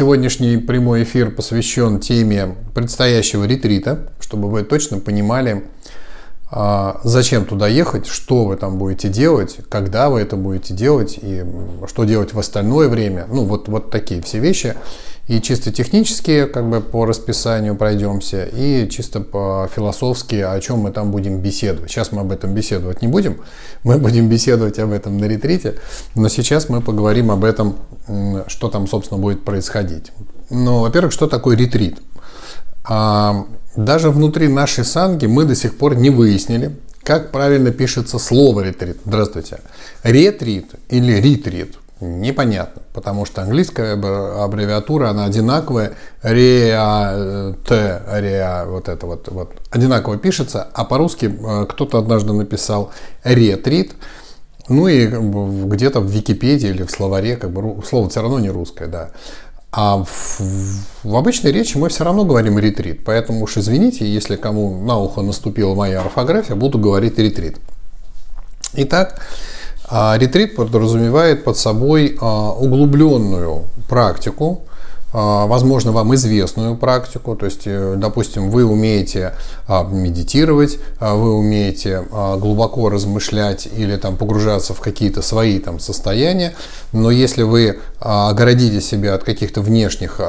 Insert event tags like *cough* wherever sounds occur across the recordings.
сегодняшний прямой эфир посвящен теме предстоящего ретрита, чтобы вы точно понимали, зачем туда ехать, что вы там будете делать, когда вы это будете делать и что делать в остальное время. Ну, вот, вот такие все вещи. И чисто технически, как бы по расписанию пройдемся, и чисто по философски, о чем мы там будем беседовать. Сейчас мы об этом беседовать не будем, мы будем беседовать об этом на ретрите, но сейчас мы поговорим об этом, что там, собственно, будет происходить. Ну, во-первых, что такое ретрит? А, даже внутри нашей санги мы до сих пор не выяснили, как правильно пишется слово ретрит. Здравствуйте. Ретрит или ретрит непонятно, потому что английская аббревиатура, она одинаковая, реа, т, реа, вот это вот, вот, одинаково пишется, а по-русски э, кто-то однажды написал ретрит, ну и где-то в Википедии или в словаре, как бы слово все равно не русское, да. А в, в обычной речи мы все равно говорим ретрит. Поэтому уж извините, если кому на ухо наступила моя орфография, буду говорить ретрит. Итак, а, ретрит подразумевает под собой а, углубленную практику, возможно, вам известную практику, то есть, э, допустим, вы умеете а, медитировать, а, вы умеете глубоко размышлять или там погружаться в какие-то свои там состояния, но если вы огородите себя от каких-то внешних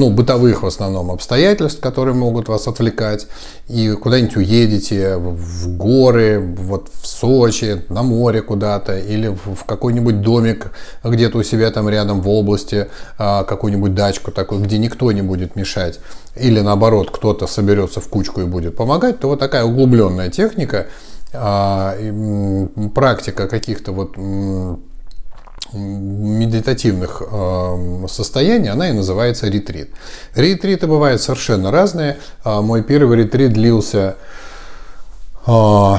ну, бытовых в основном обстоятельств, которые могут вас отвлекать, и куда-нибудь уедете в горы, вот в Сочи, на море куда-то, или в какой-нибудь домик где-то у себя там рядом в области, а, какую-нибудь дачку такую, где никто не будет мешать, или наоборот, кто-то соберется в кучку и будет помогать, то вот такая углубленная техника, а, практика каких-то вот медитативных э, состояний, она и называется ретрит. Ретриты бывают совершенно разные. Э, мой первый ретрит длился э,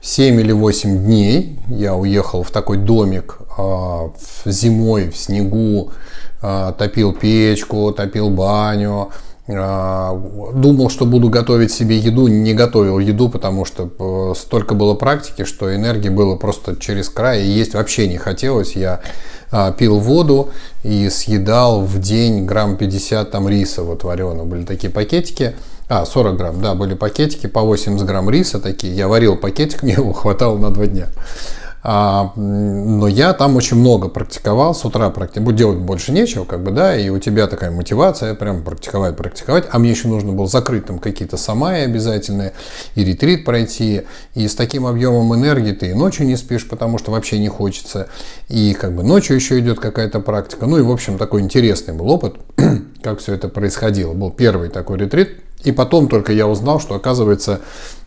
7 или 8 дней. Я уехал в такой домик э, зимой в снегу, топил печку, топил баню, думал, что буду готовить себе еду, не готовил еду, потому что э, столько было практики, что энергии было просто через край, и есть вообще не хотелось. Я а, пил воду и съедал в день грамм 50 там риса вот вареного. Были такие пакетики, а, 40 грамм, да, были пакетики по 80 грамм риса такие. Я варил пакетик, *laughs* мне его хватало на два дня. А, но я там очень много практиковал, с утра практиковал, делать больше нечего, как бы, да, и у тебя такая мотивация прям практиковать, практиковать, а мне еще нужно было закрыть там какие-то самаи обязательные, и ретрит пройти, и с таким объемом энергии ты и ночью не спишь, потому что вообще не хочется, и как бы ночью еще идет какая-то практика, ну и в общем такой интересный был опыт, *clears throat* как все это происходило, был первый такой ретрит, и потом только я узнал, что оказывается,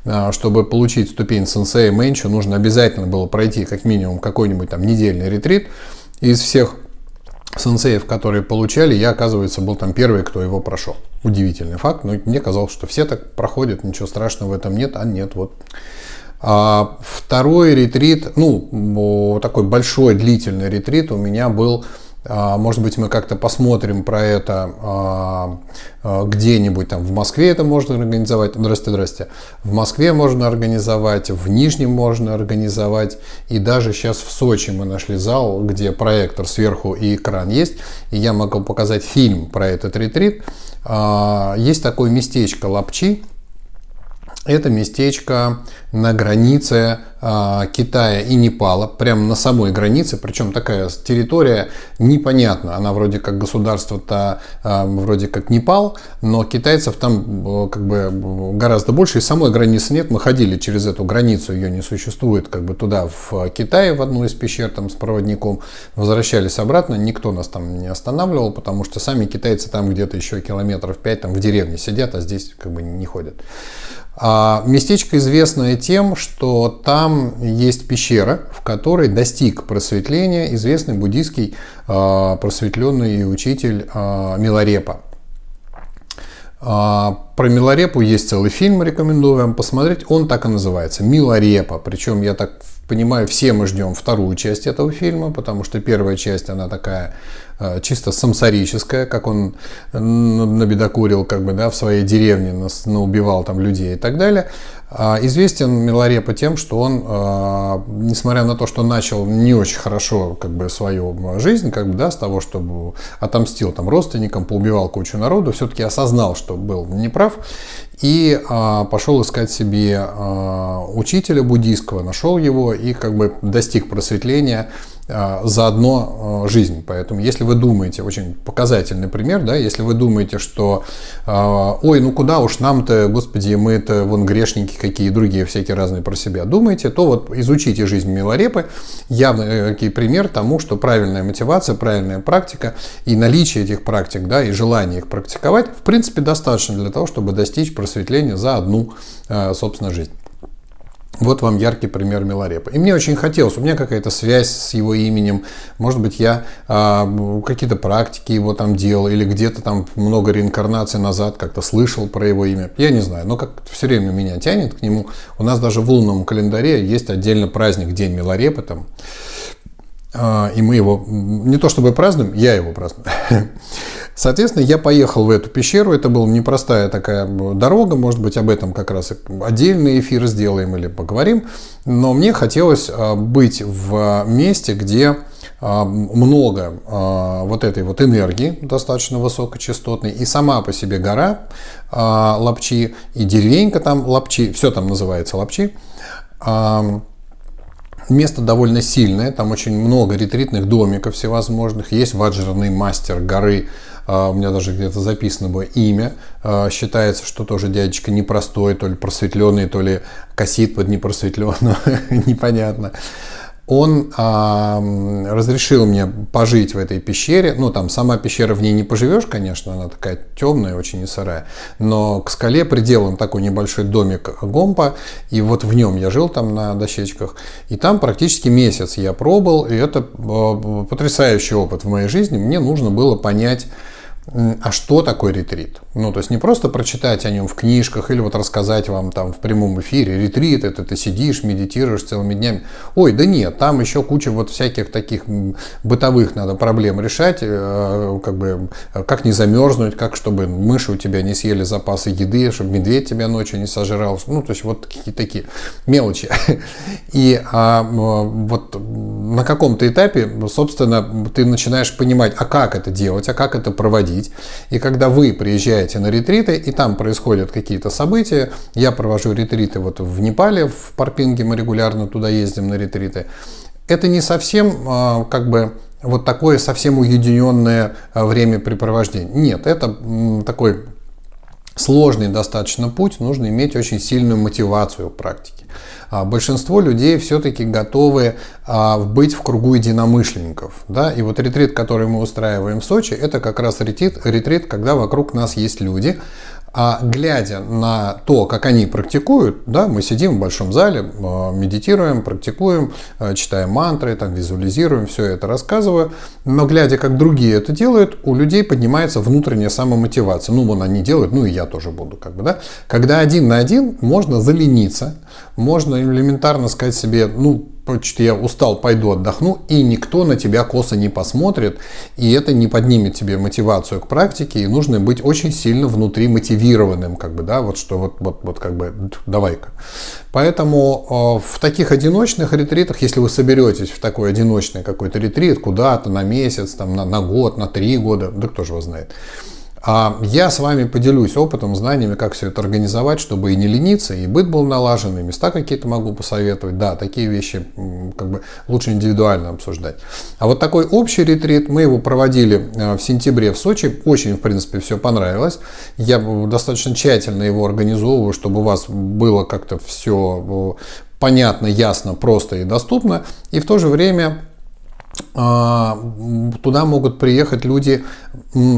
а, чтобы получить ступень сенсея Мэнчу, нужно обязательно было пройти как минимум какой-нибудь там недельный ретрит. Из всех сенсеев, которые получали, я, оказывается, был там первый, кто его прошел. Удивительный факт, но мне казалось, что все так проходят, ничего страшного в этом нет, а нет, вот. А второй ретрит, ну, такой большой длительный ретрит у меня был может быть, мы как-то посмотрим про это а, а, где-нибудь там в Москве это можно организовать. Здрасте, здрасте. В Москве можно организовать, в Нижнем можно организовать. И даже сейчас в Сочи мы нашли зал, где проектор сверху и экран есть. И я могу показать фильм про этот ретрит. Есть такое местечко Лапчи, это местечко на границе Китая и Непала, прямо на самой границе, причем такая территория непонятна, она вроде как государство-то э, вроде как Непал, но китайцев там э, как бы гораздо больше, и самой границы нет, мы ходили через эту границу, ее не существует, как бы туда в Китае в одну из пещер там с проводником, возвращались обратно, никто нас там не останавливал, потому что сами китайцы там где-то еще километров 5 там в деревне сидят, а здесь как бы не ходят. А местечко известное тем, что там есть пещера, в которой достиг просветления известный буддийский а, просветленный учитель а, Миларепа. Про Миларепу есть целый фильм, рекомендую вам посмотреть. Он так и называется – Миларепа. Причем я так понимаю, все мы ждем вторую часть этого фильма, потому что первая часть, она такая чисто самсарическая, как он набедокурил как бы, да, в своей деревне, наубивал там людей и так далее. А, известен Миларепа тем, что он, а, несмотря на то, что начал не очень хорошо как бы, свою жизнь, как бы, да, с того, чтобы отомстил там, родственникам, поубивал кучу народу, все-таки осознал, что был неправ, и а, пошел искать себе а, учителя буддийского, нашел его и как бы достиг просветления а, заодно а, жизнь. Поэтому, если вы думаете, очень показательный пример, да, если вы думаете, что а, ой, ну куда уж нам-то, господи, мы это вон грешники какие другие всякие разные про себя думаете, то вот изучите жизнь Милорепы, явный э, пример тому, что правильная мотивация, правильная практика и наличие этих практик, да, и желание их практиковать, в принципе, достаточно для того, чтобы достичь просветления за одну, собственно, жизнь. Вот вам яркий пример Миларепа. И мне очень хотелось, у меня какая-то связь с его именем, может быть, я а, какие-то практики его там делал, или где-то там много реинкарнаций назад как-то слышал про его имя. Я не знаю, но как все время меня тянет к нему. У нас даже в лунном календаре есть отдельно праздник День Миларепа там. А, и мы его не то чтобы празднуем, я его праздную. *laughs* Соответственно, я поехал в эту пещеру. Это была непростая такая дорога. Может быть, об этом как раз отдельный эфир сделаем или поговорим. Но мне хотелось а, быть в месте, где а, много вот этой вот энергии достаточно высокочастотной, и сама по себе гора Лапчи, и деревенька там Лапчи, все там называется Лапчи, Место довольно сильное, там очень много ретритных домиков всевозможных. Есть ваджерный мастер горы, у меня даже где-то записано было имя. А, считается, что тоже дядечка непростой, то ли просветленный, то ли косит под непросветленного, *laughs* непонятно он а, разрешил мне пожить в этой пещере. Ну, там сама пещера в ней не поживешь, конечно, она такая темная, очень не сырая. Но к скале приделан такой небольшой домик Гомпа, и вот в нем я жил там на дощечках. И там практически месяц я пробыл, и это а, потрясающий опыт в моей жизни. Мне нужно было понять, а что такое ретрит? Ну, то есть не просто прочитать о нем в книжках или вот рассказать вам там в прямом эфире. Ретрит – это ты сидишь, медитируешь целыми днями. Ой, да нет, там еще куча вот всяких таких бытовых надо проблем решать, э, как бы, как не замерзнуть, как чтобы мыши у тебя не съели запасы еды, чтобы медведь тебя ночью не сожрал. Ну, то есть вот такие такие мелочи. *laughs* И а, вот на каком-то этапе, собственно, ты начинаешь понимать, а как это делать, а как это проводить проводить. И когда вы приезжаете на ретриты, и там происходят какие-то события, я провожу ретриты вот в Непале, в Парпинге мы регулярно туда ездим на ретриты, это не совсем а, как бы вот такое совсем уединенное а, времяпрепровождение. Нет, это такой сложный достаточно путь, нужно иметь очень сильную мотивацию в практике. А большинство людей все-таки готовы а, быть в кругу единомышленников. Да? И вот ретрит, который мы устраиваем в Сочи, это как раз ретрит, ретрит когда вокруг нас есть люди, а глядя на то, как они практикуют, да, мы сидим в большом зале, а, медитируем, практикуем, а, читаем мантры, там, визуализируем, все это рассказываю, но глядя, как другие это делают, у людей поднимается внутренняя самомотивация. Ну, вон они делают, ну и я тоже буду, как бы, да. Когда один на один, можно залениться, можно элементарно сказать себе, ну, что я устал, пойду отдохну, и никто на тебя косо не посмотрит, и это не поднимет тебе мотивацию к практике, и нужно быть очень сильно внутри мотивированным, как бы, да, вот что вот, вот, вот как бы, давай-ка. Поэтому э, в таких одиночных ретритах, если вы соберетесь в такой одиночный какой-то ретрит, куда-то на месяц, там, на, на год, на три года, да кто же его знает, а я с вами поделюсь опытом, знаниями, как все это организовать, чтобы и не лениться, и быт был налажен, и места какие-то могу посоветовать. Да, такие вещи как бы лучше индивидуально обсуждать. А вот такой общий ретрит, мы его проводили э, в сентябре в Сочи. Очень, в принципе, все понравилось. Я достаточно тщательно его организовываю, чтобы у вас было как-то все понятно, ясно, просто и доступно. И в то же время а, туда могут приехать люди,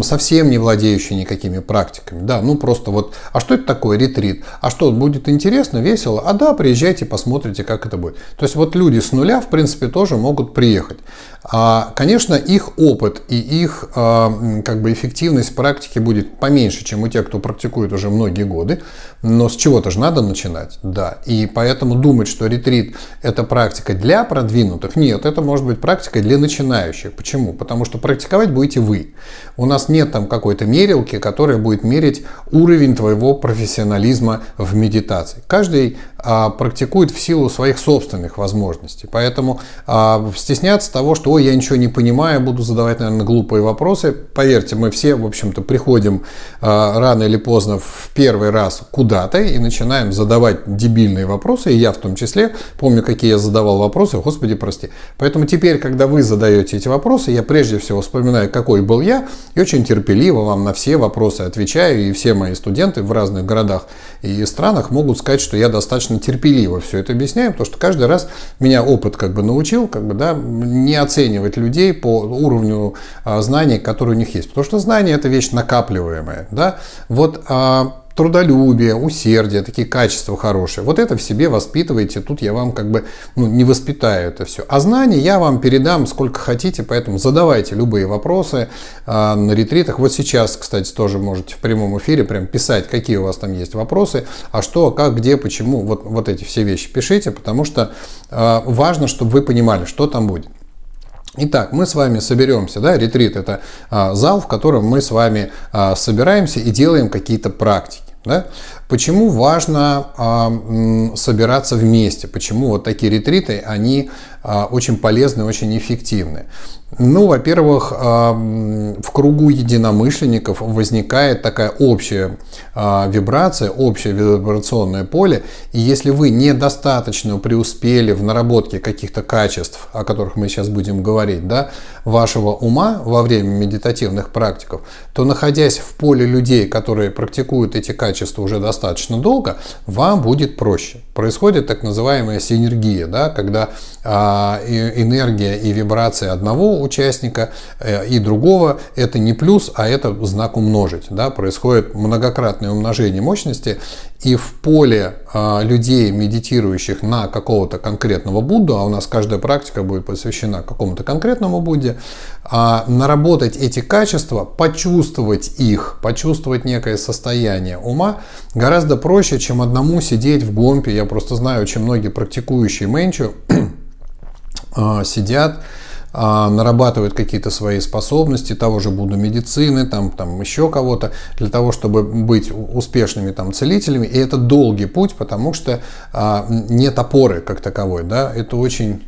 совсем не владеющие никакими практиками. Да, ну просто вот, а что это такое ретрит? А что, будет интересно, весело? А да, приезжайте, посмотрите, как это будет. То есть вот люди с нуля, в принципе, тоже могут приехать. А, конечно, их опыт и их а, как бы эффективность практики будет поменьше, чем у тех, кто практикует уже многие годы. Но с чего-то же надо начинать, да. И поэтому думать, что ретрит – это практика для продвинутых, нет, это может быть практика для начинающих. Почему? Потому что практиковать будете вы. У нас нет там какой-то мерилки, которая будет мерить уровень твоего профессионализма в медитации. Каждый а, практикует в силу своих собственных возможностей. Поэтому а, стесняться того, что ой, я ничего не понимаю, буду задавать, наверное, глупые вопросы. Поверьте, мы все, в общем-то, приходим а, рано или поздно в первый раз куда-то и начинаем задавать дебильные вопросы, и я в том числе. Помню, какие я задавал вопросы, господи, прости. Поэтому теперь, когда вы задаете эти вопросы, я прежде всего вспоминаю, какой был я, и очень терпеливо вам на все вопросы отвечаю, и все мои студенты в разных городах и странах могут сказать, что я достаточно терпеливо все это объясняю, потому что каждый раз меня опыт как бы научил, как бы, да, не оценивать людей по уровню а, знаний, которые у них есть. Потому что знание это вещь накапливаемая, да. Вот а, трудолюбие, усердие, такие качества хорошие. Вот это в себе воспитываете. Тут я вам как бы ну, не воспитаю это все. А знания я вам передам сколько хотите, поэтому задавайте любые вопросы э, на ретритах. Вот сейчас, кстати, тоже можете в прямом эфире прям писать, какие у вас там есть вопросы, а что, как, где, почему. Вот, вот эти все вещи пишите, потому что э, важно, чтобы вы понимали, что там будет. Итак, мы с вами соберемся, да, ретрит это а, зал, в котором мы с вами а, собираемся и делаем какие-то практики. Да? Почему важно а, собираться вместе? Почему вот такие ретриты, они а, очень полезны, очень эффективны? Ну, во-первых, а, в кругу единомышленников возникает такая общая а, вибрация, общее вибрационное поле. И если вы недостаточно преуспели в наработке каких-то качеств, о которых мы сейчас будем говорить, да, вашего ума во время медитативных практиков, то находясь в поле людей, которые практикуют эти качества уже достаточно долго, вам будет проще. Происходит так называемая синергия, да, когда энергия и вибрация одного участника э, и другого это не плюс, а это знак умножить. Да, происходит многократное умножение мощности, и в поле а, людей, медитирующих на какого-то конкретного Будду, а у нас каждая практика будет посвящена какому-то конкретному Будде, а, наработать эти качества, почувствовать их, почувствовать некое состояние ума гораздо проще, чем одному сидеть в гомпе. Я просто знаю, очень многие практикующие менчу а, *clears throat* сидят а, нарабатывают какие-то свои способности, того же буду медицины, там, там еще кого-то, для того, чтобы быть успешными там, целителями. И это долгий путь, потому что а, нет опоры как таковой. Да? Это очень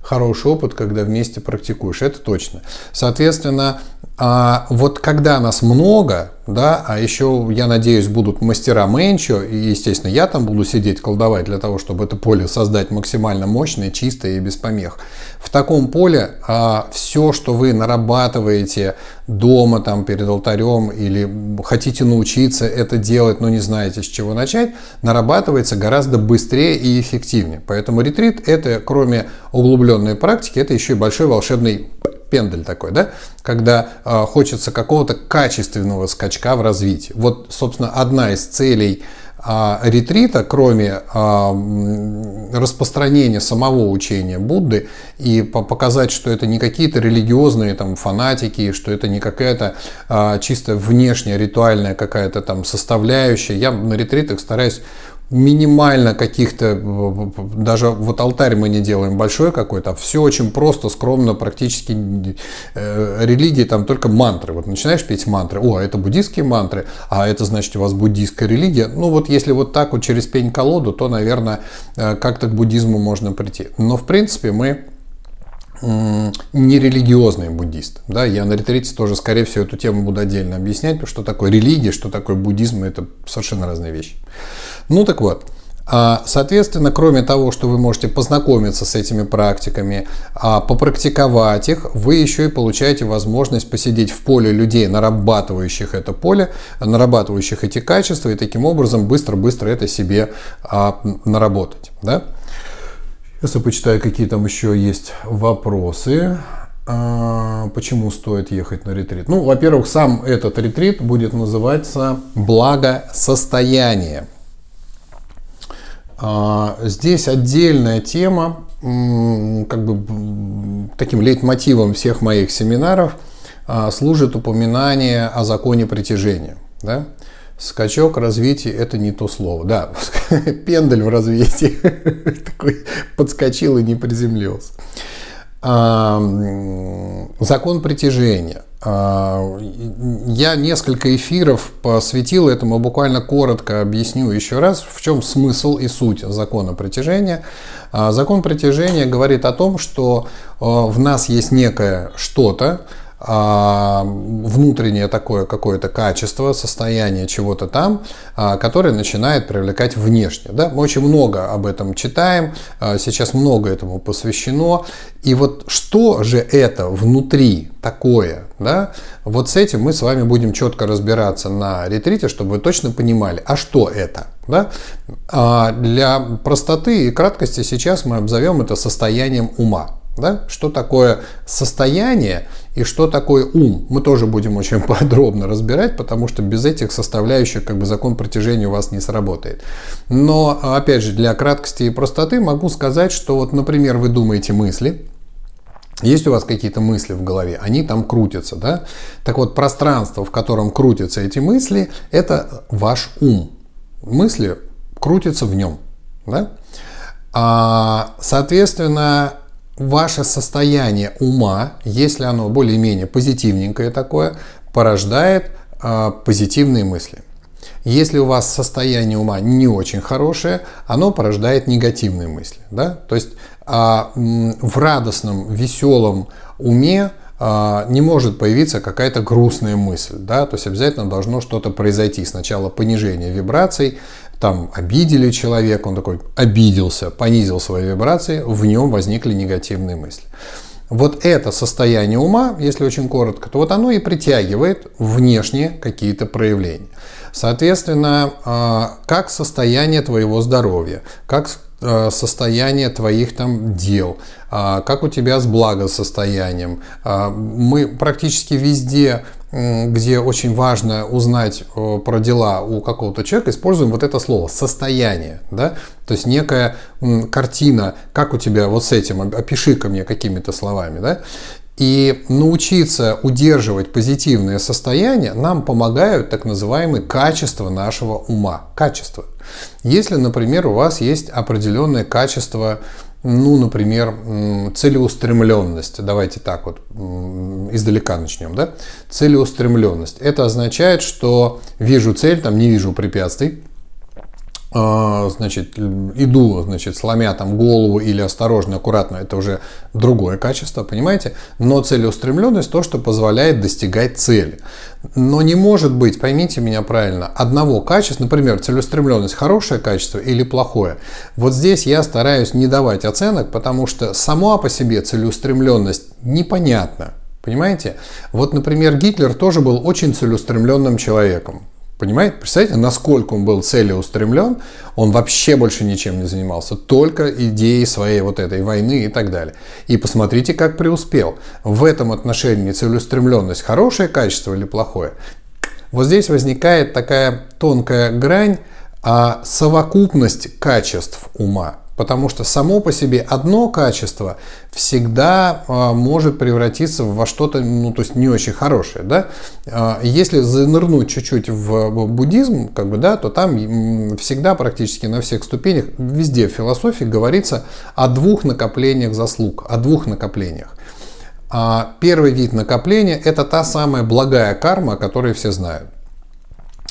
хороший опыт, когда вместе практикуешь, это точно. Соответственно, а вот когда нас много, да, а еще, я надеюсь, будут мастера Менчо, и, естественно, я там буду сидеть, колдовать для того, чтобы это поле создать максимально мощное, чистое и без помех. В таком поле а, все, что вы нарабатываете дома, там, перед алтарем, или хотите научиться это делать, но не знаете, с чего начать, нарабатывается гораздо быстрее и эффективнее. Поэтому ретрит – это, кроме углубленной практики, это еще и большой волшебный пендель такой, да, когда э, хочется какого-то качественного скачка в развитии. Вот, собственно, одна из целей э, ретрита, кроме э, распространения самого учения Будды и показать, что это не какие-то религиозные там фанатики, что это не какая-то э, чисто внешняя ритуальная какая-то там составляющая. Я на ретритах стараюсь минимально каких-то, даже вот алтарь мы не делаем большой какой-то, а все очень просто, скромно, практически э, религии там только мантры. Вот начинаешь петь мантры, о, это буддийские мантры, а это значит у вас буддийская религия. Ну вот если вот так вот через пень-колоду, то, наверное, э, как-то к буддизму можно прийти. Но в принципе мы не религиозный буддист. Да, я на ретрите тоже, скорее всего, эту тему буду отдельно объяснять, что такое религия, что такое буддизм, это совершенно разные вещи. Ну так вот, а, Соответственно, кроме того, что вы можете познакомиться с этими практиками, а, попрактиковать их, вы еще и получаете возможность посидеть в поле людей, нарабатывающих это поле, нарабатывающих эти качества, и таким образом быстро-быстро это себе а, наработать. Да? Сейчас я почитаю, какие там еще есть вопросы. почему стоит ехать на ретрит? Ну, во-первых, сам этот ретрит будет называться благосостояние. А, здесь отдельная тема, как бы таким лейтмотивом всех моих семинаров а, служит упоминание о законе притяжения. Да? Скачок развития – это не то слово. Да, *laughs* пендель в развитии. *laughs* Такой подскочил и не приземлился. Закон притяжения. А, я несколько эфиров посвятил этому, буквально коротко объясню еще раз, в чем смысл и суть закона притяжения. А, закон притяжения говорит о том, что а, в нас есть некое что-то, внутреннее такое какое-то качество, состояние чего-то там, а, которое начинает привлекать внешне. Да? Мы очень много об этом читаем, а, сейчас много этому посвящено. И вот что же это внутри такое, да? вот с этим мы с вами будем четко разбираться на ретрите, чтобы вы точно понимали, а что это. Да? Для простоты и краткости сейчас мы обзовем это состоянием ума. Да? Что такое состояние и что такое ум? Мы тоже будем очень *laughs* подробно разбирать, потому что без этих составляющих как бы закон протяжения у вас не сработает. Но, опять же, для краткости и простоты могу сказать, что вот, например, вы думаете мысли, есть у вас какие-то мысли в голове, они там крутятся, да? Так вот, пространство, в котором крутятся эти мысли, это ваш ум. Мысли крутятся в нем, да? А, соответственно, ваше состояние ума, если оно более-менее позитивненькое такое, порождает э, позитивные мысли. Если у вас состояние ума не очень хорошее, оно порождает негативные мысли. Да? То есть э, в радостном, веселом уме э, не может появиться какая-то грустная мысль. Да? То есть обязательно должно что-то произойти. Сначала понижение вибраций, там обидели человека, он такой обиделся, понизил свои вибрации, в нем возникли негативные мысли. Вот это состояние ума, если очень коротко, то вот оно и притягивает внешние какие-то проявления. Соответственно, а, как состояние твоего здоровья, как состояние твоих там дел, а, как у тебя с благосостоянием. Мы практически везде где очень важно узнать э, про дела у какого-то человека, используем вот это слово «состояние». Да? То есть некая картина, как у тебя вот с этим, опиши-ка мне какими-то словами. Да? И научиться удерживать позитивное состояние нам помогают так называемые качества нашего ума. Качество. Если, например, у вас есть определенное качество ну, например, целеустремленность. Давайте так вот издалека начнем. Да? Целеустремленность. Это означает, что вижу цель, там не вижу препятствий. А, значит, иду, значит, сломя там голову или осторожно, аккуратно, это уже другое качество, понимаете? Но целеустремленность то, что позволяет достигать цели. Но не может быть, поймите меня правильно, одного качества, например, целеустремленность хорошее качество или плохое. Вот здесь я стараюсь не давать оценок, потому что сама по себе целеустремленность непонятна. Понимаете? Вот, например, Гитлер тоже был очень целеустремленным человеком. Понимаете? Представляете, насколько он был целеустремлен, он вообще больше ничем не занимался, только идеей своей вот этой войны и так далее. И посмотрите, как преуспел. В этом отношении целеустремленность хорошее качество или плохое? Вот здесь возникает такая тонкая грань, а совокупность качеств ума – Потому что само по себе одно качество всегда э, может превратиться во что-то, ну, то есть не очень хорошее, да. Э, если занырнуть чуть-чуть в буддизм, как бы, да, то там всегда практически на всех ступенях, везде в философии говорится о двух накоплениях заслуг, о двух накоплениях. А первый вид накопления – это та самая благая карма, о которой все знают.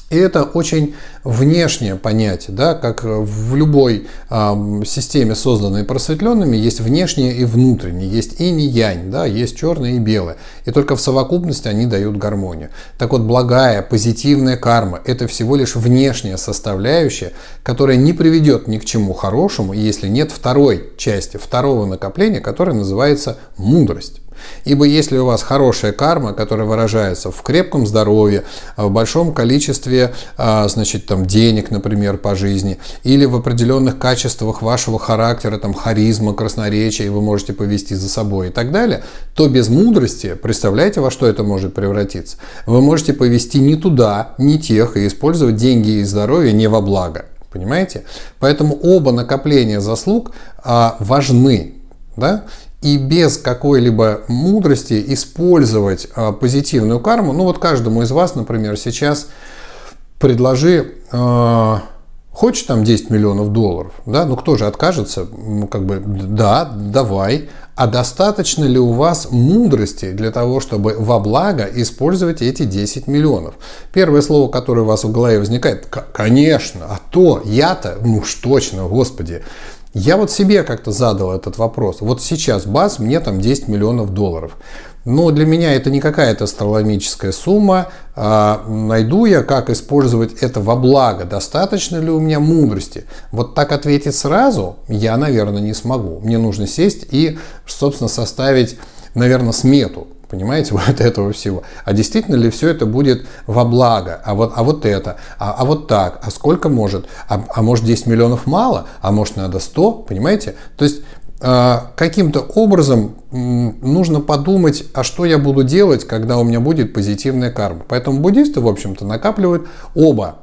И это очень внешнее понятие, да, как в любой э, системе, созданной просветленными, есть внешнее и внутреннее, есть инь и янь, да, есть черное и белое. И только в совокупности они дают гармонию. Так вот, благая, позитивная карма – это всего лишь внешняя составляющая, которая не приведет ни к чему хорошему, если нет второй части, второго накопления, которое называется мудрость. Ибо если у вас хорошая карма, которая выражается в крепком здоровье, в большом количестве а, значит, там, денег, например, по жизни, или в определенных качествах вашего характера, там, харизма, красноречия, вы можете повести за собой и так далее, то без мудрости, представляете, во что это может превратиться? Вы можете повести не туда, не тех, и использовать деньги и здоровье не во благо. Понимаете? Поэтому оба накопления заслуг а, важны. Да? И без какой-либо мудрости использовать а, позитивную карму. Ну вот каждому из вас, например, сейчас предложи, э, хочешь там 10 миллионов долларов, да, ну кто же откажется, ну как бы, да, давай, а достаточно ли у вас мудрости для того, чтобы во благо использовать эти 10 миллионов? Первое слово, которое у вас в голове возникает, конечно, а то, я-то, ну уж точно, господи, я вот себе как-то задал этот вопрос. Вот сейчас баз мне там 10 миллионов долларов. Но для меня это не какая-то астрономическая сумма. А найду я, как использовать это во благо. Достаточно ли у меня мудрости? Вот так ответить сразу я, наверное, не смогу. Мне нужно сесть и, собственно, составить, наверное, смету понимаете, *laughs* вот этого всего. А действительно ли все это будет во благо? А вот, а вот это, а, а вот так, а сколько может? А, а может 10 миллионов мало? А может надо 100, понимаете? То есть а, каким-то образом нужно подумать, а что я буду делать, когда у меня будет позитивная карма. Поэтому буддисты, в общем-то, накапливают оба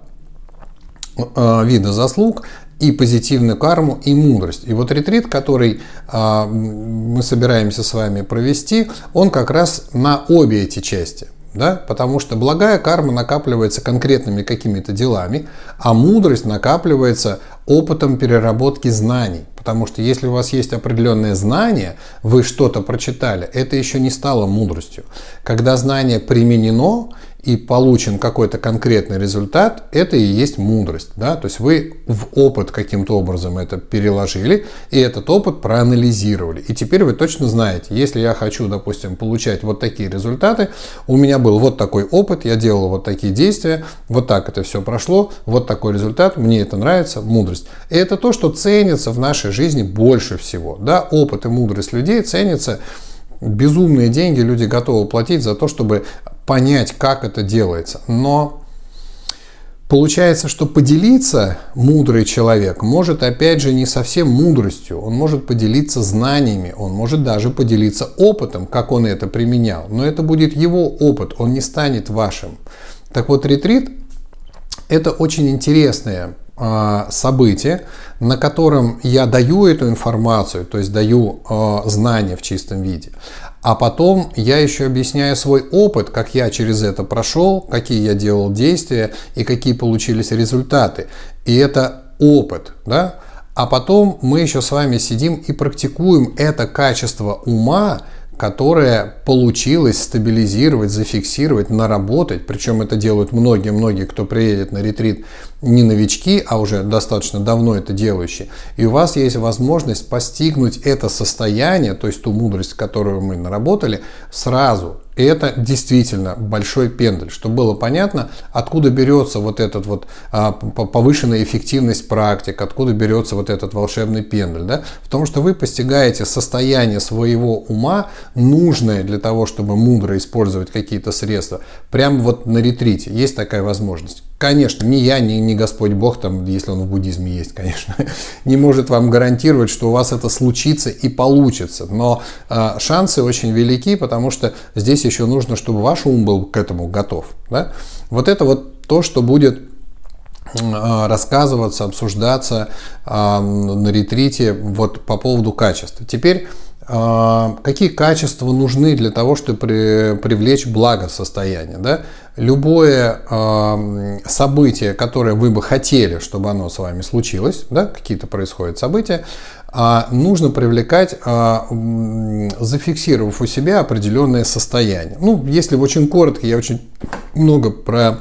а, вида заслуг и позитивную карму, и мудрость. И вот ретрит, который а, мы собираемся с вами провести, он как раз на обе эти части. Да? Потому что благая карма накапливается конкретными какими-то делами, а мудрость накапливается опытом переработки знаний. Потому что если у вас есть определенное знание, вы что-то прочитали, это еще не стало мудростью. Когда знание применено, и получен какой-то конкретный результат, это и есть мудрость. Да? То есть вы в опыт каким-то образом это переложили, и этот опыт проанализировали. И теперь вы точно знаете, если я хочу, допустим, получать вот такие результаты, у меня был вот такой опыт, я делал вот такие действия, вот так это все прошло, вот такой результат, мне это нравится, мудрость. И это то, что ценится в нашей жизни больше всего. Да? Опыт и мудрость людей ценится безумные деньги люди готовы платить за то, чтобы понять, как это делается. Но получается, что поделиться мудрый человек может, опять же, не совсем мудростью. Он может поделиться знаниями, он может даже поделиться опытом, как он это применял. Но это будет его опыт, он не станет вашим. Так вот, ретрит – это очень интересное а, событие, на котором я даю эту информацию, то есть даю э, знания в чистом виде. А потом я еще объясняю свой опыт, как я через это прошел, какие я делал действия и какие получились результаты. И это опыт, да? А потом мы еще с вами сидим и практикуем это качество ума, которое получилось стабилизировать, зафиксировать, наработать. Причем это делают многие-многие, кто приедет на ретрит, не новички, а уже достаточно давно это делающие. И у вас есть возможность постигнуть это состояние, то есть ту мудрость, которую мы наработали, сразу, и это действительно большой пендель, чтобы было понятно, откуда берется вот этот вот а, повышенная эффективность практик, откуда берется вот этот волшебный пендель. Да? В том, что вы постигаете состояние своего ума, нужное для того, чтобы мудро использовать какие-то средства, прямо вот на ретрите. Есть такая возможность. Конечно, ни я, ни, ни Господь Бог, там, если он в буддизме есть, конечно, *laughs* не может вам гарантировать, что у вас это случится и получится. Но э, шансы очень велики, потому что здесь еще нужно, чтобы ваш ум был к этому готов. Да? Вот это вот то, что будет рассказываться, обсуждаться э, на ретрите вот по поводу качества. Теперь а, какие качества нужны для того, чтобы при, привлечь благосостояние. Да? Любое э, событие, которое вы бы хотели, чтобы оно с вами случилось, да, какие-то происходят события, э, нужно привлекать, зафиксировав у себя определенное состояние. Ну, если очень коротко, я очень много про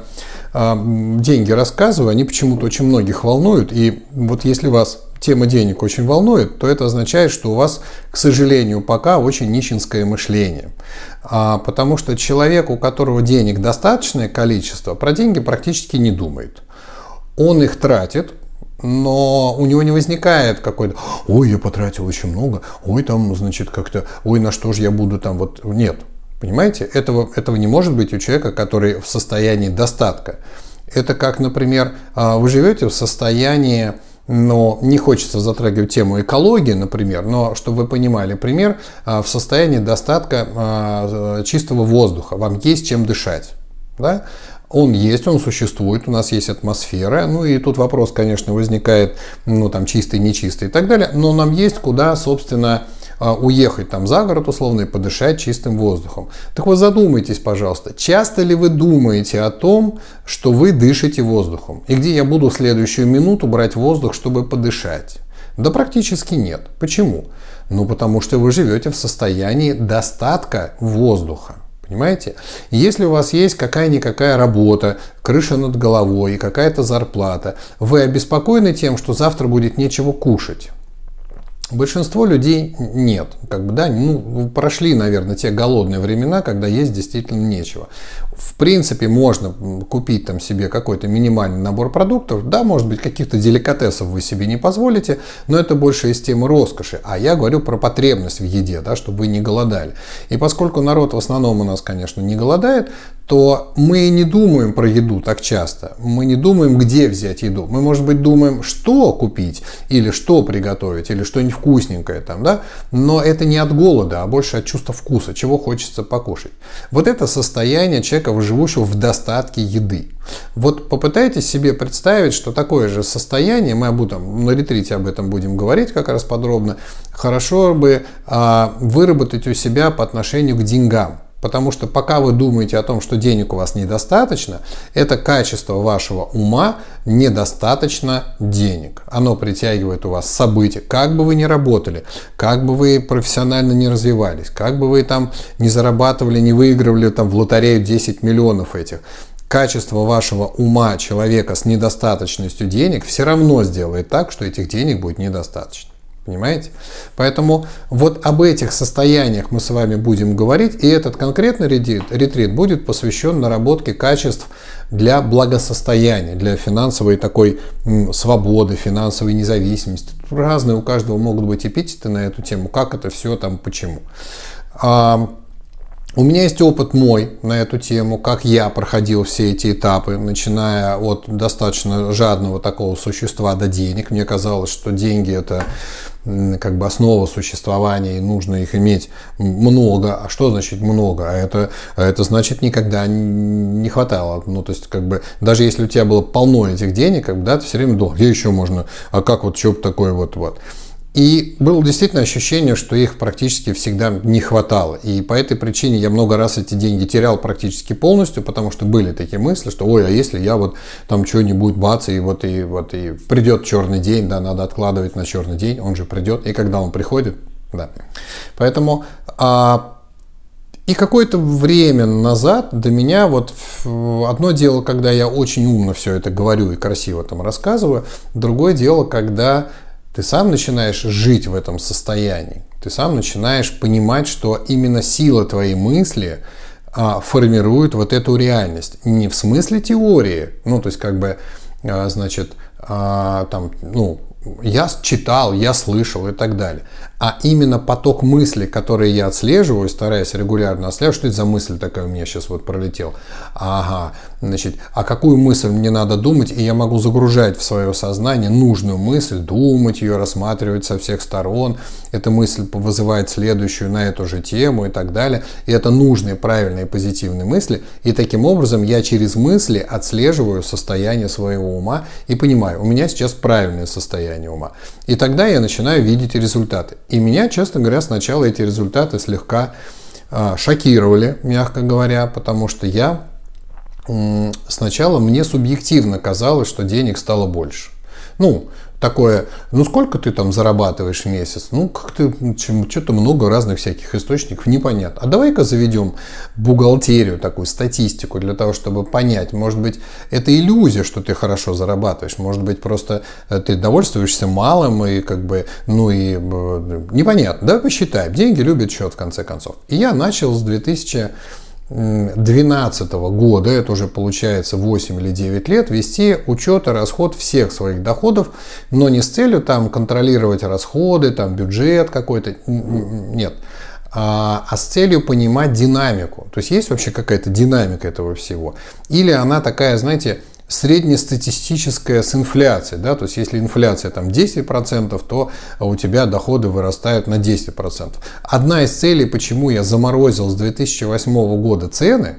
деньги рассказываю, они почему-то очень многих волнуют. И вот если вас тема денег очень волнует, то это означает, что у вас, к сожалению, пока очень нищенское мышление. А, потому что человек, у которого денег достаточное количество, про деньги практически не думает. Он их тратит, но у него не возникает какой-то, ой, я потратил очень много, ой, там, значит, как-то, ой, на что же я буду там, вот, нет. Понимаете, этого, этого не может быть у человека, который в состоянии достатка. Это как, например, а, вы живете в состоянии, но не хочется затрагивать тему экологии, например, но чтобы вы понимали пример, а, в состоянии достатка а, чистого воздуха, вам есть чем дышать. Да? Он есть, он существует, у нас есть атмосфера, ну и тут вопрос, конечно, возникает, ну там чистый, нечистый и так далее, но нам есть куда, собственно, уехать там за город условно и подышать чистым воздухом. Так вот задумайтесь, пожалуйста, часто ли вы думаете о том, что вы дышите воздухом? И где я буду в следующую минуту брать воздух, чтобы подышать? Да практически нет. Почему? Ну потому что вы живете в состоянии достатка воздуха. Понимаете? Если у вас есть какая-никакая работа, крыша над головой и какая-то зарплата, вы обеспокоены тем, что завтра будет нечего кушать. Большинство людей нет. Как бы, да, ну, прошли, наверное, те голодные времена, когда есть действительно нечего. В принципе, можно купить там себе какой-то минимальный набор продуктов. Да, может быть, каких-то деликатесов вы себе не позволите, но это больше из темы роскоши. А я говорю про потребность в еде, да, чтобы вы не голодали. И поскольку народ в основном у нас, конечно, не голодает, то мы не думаем про еду так часто. Мы не думаем, где взять еду. Мы, может быть, думаем, что купить, или что приготовить, или что-нибудь вкусненькое там, да? Но это не от голода, а больше от чувства вкуса, чего хочется покушать. Вот это состояние человека, живущего в достатке еды. Вот попытайтесь себе представить, что такое же состояние, мы об этом, на ретрите об этом будем говорить как раз подробно, хорошо бы а, выработать у себя по отношению к деньгам. Потому что пока вы думаете о том, что денег у вас недостаточно, это качество вашего ума недостаточно денег. Оно притягивает у вас события. Как бы вы ни работали, как бы вы профессионально не развивались, как бы вы там не зарабатывали, не выигрывали там в лотерею 10 миллионов этих, качество вашего ума человека с недостаточностью денег все равно сделает так, что этих денег будет недостаточно. Понимаете? Поэтому вот об этих состояниях мы с вами будем говорить, и этот конкретный ретрит, будет посвящен наработке качеств для благосостояния, для финансовой такой свободы, финансовой независимости. Разные у каждого могут быть эпитеты на эту тему, как это все там, почему. У меня есть опыт мой на эту тему, как я проходил все эти этапы, начиная от достаточно жадного такого существа до денег. Мне казалось, что деньги это как бы основа существования, и нужно их иметь много. А что значит много? А это, а это значит никогда не хватало. Ну, то есть, как бы, даже если у тебя было полно этих денег, как бы, да, ты все время думал, где еще можно, а как вот, что такое вот, вот. И было действительно ощущение, что их практически всегда не хватало. И по этой причине я много раз эти деньги терял практически полностью, потому что были такие мысли, что ой, а если я вот там что-нибудь бац, и вот и вот и придет черный день, да, надо откладывать на черный день, он же придет, и когда он приходит, да. Поэтому а, и какое-то время назад до меня вот одно дело, когда я очень умно все это говорю и красиво там рассказываю, другое дело, когда ты сам начинаешь жить в этом состоянии. Ты сам начинаешь понимать, что именно сила твоей мысли а, формирует вот эту реальность. Не в смысле теории, ну, то есть, как бы, а, значит, а, там, ну, я читал, я слышал и так далее. А именно поток мыслей, которые я отслеживаю, стараясь регулярно отслеживать, что это за мысль такая у меня сейчас вот пролетел. Ага, значит, а какую мысль мне надо думать, и я могу загружать в свое сознание нужную мысль, думать ее, рассматривать со всех сторон. Эта мысль вызывает следующую на эту же тему и так далее. И это нужные, правильные, позитивные мысли. И таким образом я через мысли отслеживаю состояние своего ума и понимаю, у меня сейчас правильное состояние ума. И тогда я начинаю видеть результаты. И меня, честно говоря, сначала эти результаты слегка а, шокировали, мягко говоря, потому что я сначала мне субъективно казалось, что денег стало больше. Ну, такое, ну сколько ты там зарабатываешь в месяц? Ну, как-то что-то много разных всяких источников, непонятно. А давай-ка заведем бухгалтерию, такую статистику для того, чтобы понять, может быть, это иллюзия, что ты хорошо зарабатываешь, может быть, просто э, ты довольствуешься малым и как бы, ну и э, непонятно. Давай посчитаем. Деньги любят счет в конце концов. И я начал с 2000 2012 года, это уже получается 8 или 9 лет, вести учет и расход всех своих доходов, но не с целью там контролировать расходы, там бюджет какой-то, нет, а, а с целью понимать динамику. То есть есть вообще какая-то динамика этого всего? Или она такая, знаете, среднестатистическая с инфляцией. Да? То есть если инфляция там 10%, то у тебя доходы вырастают на 10%. Одна из целей, почему я заморозил с 2008 года цены,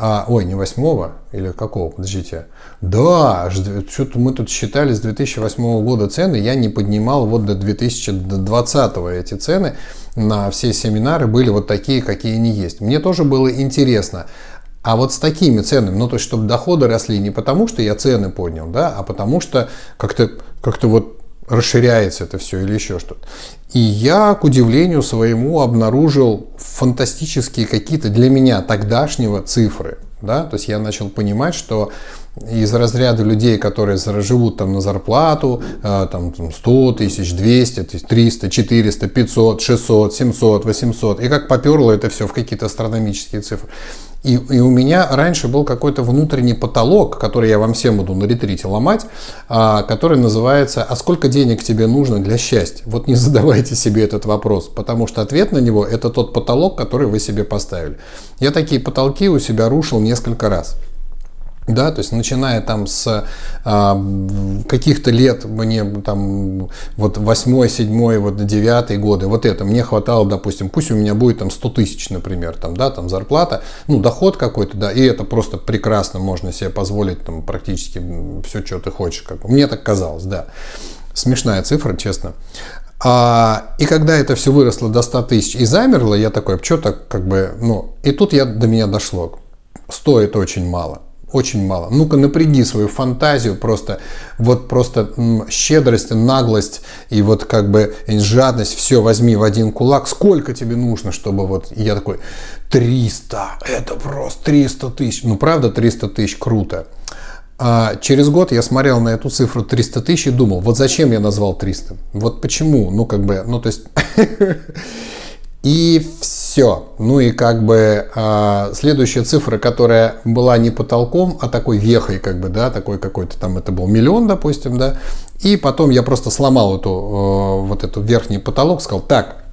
а, ой, не 8 или какого, подождите. Да, что-то мы тут считали с 2008 года цены, я не поднимал вот до 2020 эти цены на все семинары были вот такие, какие они есть. Мне тоже было интересно, а вот с такими ценами, ну то есть, чтобы доходы росли не потому, что я цены поднял, да, а потому что как-то как вот расширяется это все или еще что-то. И я, к удивлению своему, обнаружил фантастические какие-то для меня тогдашнего цифры. Да? То есть я начал понимать, что из разряда людей, которые живут там на зарплату, э, там 100 тысяч, 200, 300, 400, 500, 600, 700, 800, и как поперло это все в какие-то астрономические цифры. И, и у меня раньше был какой-то внутренний потолок, который я вам всем буду на ретрите ломать, а, который называется «А сколько денег тебе нужно для счастья?» Вот не *laughs* задавайте себе этот вопрос, потому что ответ на него – это тот потолок, который вы себе поставили. Я такие потолки у себя рушил несколько раз. Да, то есть начиная там с а, каких-то лет мне там вот восьмой, седьмой, вот девятый годы, вот это мне хватало, допустим, пусть у меня будет там 100 тысяч, например, там, да, там зарплата, ну, доход какой-то, да, и это просто прекрасно, можно себе позволить там практически все, что ты хочешь, как мне так казалось, да. Смешная цифра, честно. А, и когда это все выросло до 100 тысяч и замерло, я такой, «А что так как бы, ну, и тут я, до меня дошло, стоит очень мало очень мало. Ну-ка напряги свою фантазию, просто вот просто щедрость, наглость и вот как бы жадность, все возьми в один кулак. Сколько тебе нужно, чтобы вот... я такой, 300, это просто 300 тысяч. Ну правда 300 тысяч, круто. А через год я смотрел на эту цифру 300 тысяч и думал, вот зачем я назвал 300? Вот почему? Ну как бы, ну то есть... *laughs* И все. Ну и как бы э, следующая цифра, которая была не потолком, а такой вехой, как бы, да, такой какой-то там, это был миллион, допустим, да. И потом я просто сломал эту, э, вот эту верхний потолок, сказал, так,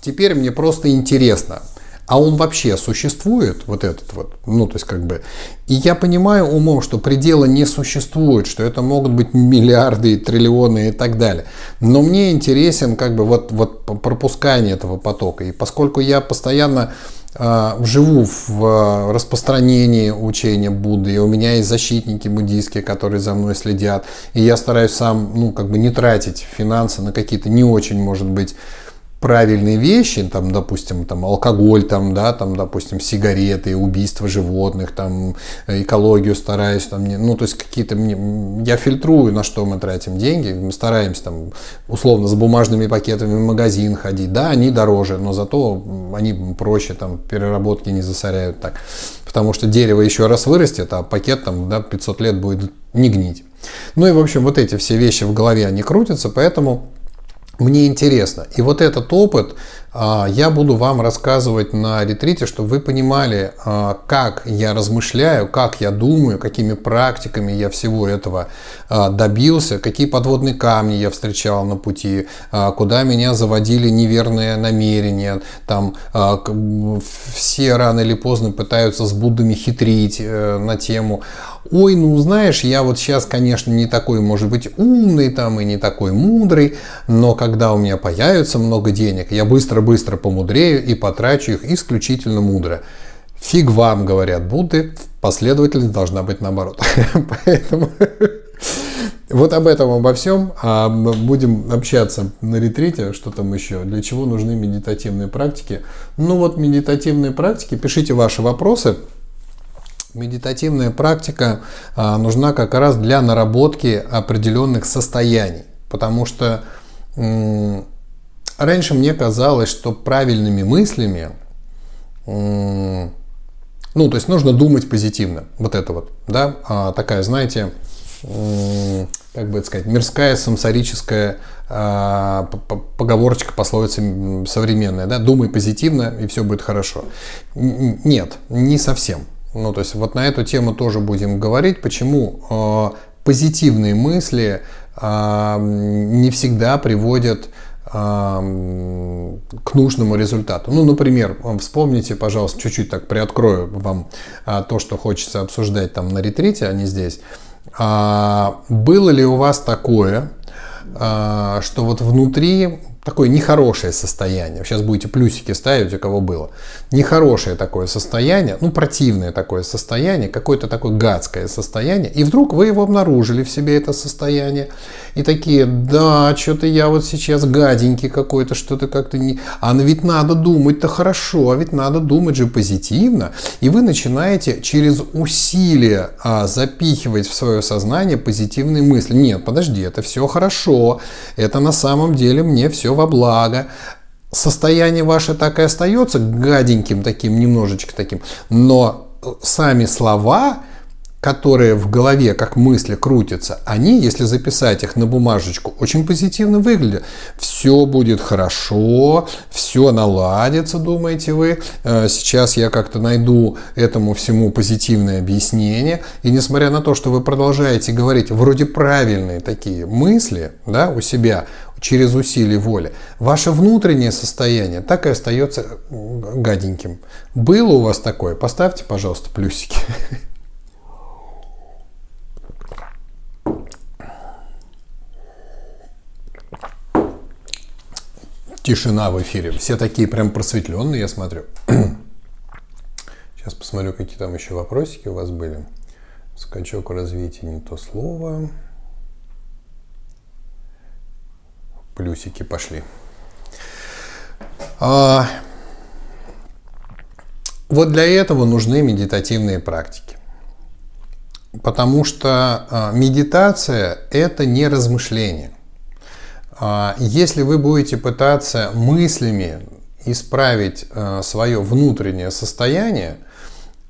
теперь мне просто интересно, а он вообще существует, вот этот вот, ну, то есть как бы, и я понимаю умом, что предела не существует, что это могут быть миллиарды, триллионы и так далее, но мне интересен как бы вот, вот пропускание этого потока, и поскольку я постоянно э, живу в распространении учения Будды, и у меня есть защитники буддийские, которые за мной следят, и я стараюсь сам, ну, как бы не тратить финансы на какие-то не очень, может быть, правильные вещи, там, допустим, там, алкоголь, там, да, там, допустим, сигареты, убийство животных, там, экологию стараюсь, там, не, ну, то есть какие-то, я фильтрую, на что мы тратим деньги, мы стараемся, там, условно, с бумажными пакетами в магазин ходить, да, они дороже, но зато они проще, там, переработки не засоряют так, потому что дерево еще раз вырастет, а пакет, там, да, 500 лет будет не гнить. Ну и, в общем, вот эти все вещи в голове, они крутятся, поэтому мне интересно. И вот этот опыт я буду вам рассказывать на ретрите, чтобы вы понимали, а, как я размышляю, как я думаю, какими практиками я всего этого а, добился, какие подводные камни я встречал на пути, куда меня заводили неверные намерения. Там все рано или поздно пытаются с Буддами хитрить э, на тему ой, ну знаешь, я вот сейчас, конечно, не такой, может быть, умный там и не такой мудрый, но когда у меня появится много денег, я быстро-быстро помудрею и потрачу их исключительно мудро. Фиг вам, говорят Будды, последовательность должна быть наоборот. *laughs* Поэтому *laughs* вот об этом, обо всем а будем общаться на ретрите, что там еще, для чего нужны медитативные практики. Ну вот медитативные практики, пишите ваши вопросы, Медитативная практика а, нужна как раз для наработки определенных состояний, потому что раньше мне казалось, что правильными мыслями, ну, то есть нужно думать позитивно, вот это вот, да, а, такая, знаете, как бы это сказать, мирская самсарическая а, поговорочка, пословица современная, да, думай позитивно, и все будет хорошо. Нет, не совсем. Ну, то есть вот на эту тему тоже будем говорить, почему э, позитивные мысли э, не всегда приводят э, к нужному результату. Ну, например, вспомните, пожалуйста, чуть-чуть так приоткрою вам э, то, что хочется обсуждать там на ретрите, а не здесь. А, было ли у вас такое, а, что вот внутри такое нехорошее состояние. Сейчас будете плюсики ставить, у кого было. Нехорошее такое состояние, ну противное такое состояние, какое-то такое гадское состояние. И вдруг вы его обнаружили в себе, это состояние. И такие, да, что-то я вот сейчас гаденький какой-то, что-то как-то не... А ведь надо думать-то хорошо, а ведь надо думать же позитивно. И вы начинаете через усилие а, запихивать в свое сознание позитивные мысли. Нет, подожди, это все хорошо, это на самом деле мне все во благо, состояние ваше так и остается гаденьким таким, немножечко таким, но сами слова которые в голове как мысли крутятся, они, если записать их на бумажечку, очень позитивно выглядят. Все будет хорошо, все наладится, думаете вы. Э, сейчас я как-то найду этому всему позитивное объяснение. И несмотря на то, что вы продолжаете говорить вроде правильные такие мысли да, у себя, через усилие воли, ваше внутреннее состояние так и остается гаденьким. Было у вас такое? Поставьте, пожалуйста, плюсики. Тишина в эфире. Все такие прям просветленные, я смотрю. Сейчас посмотрю, какие там еще вопросики у вас были. Скачок развития не то слово. Плюсики пошли. А, вот для этого нужны медитативные практики. Потому что а, медитация – это не размышление. А, если вы будете пытаться мыслями исправить а, свое внутреннее состояние,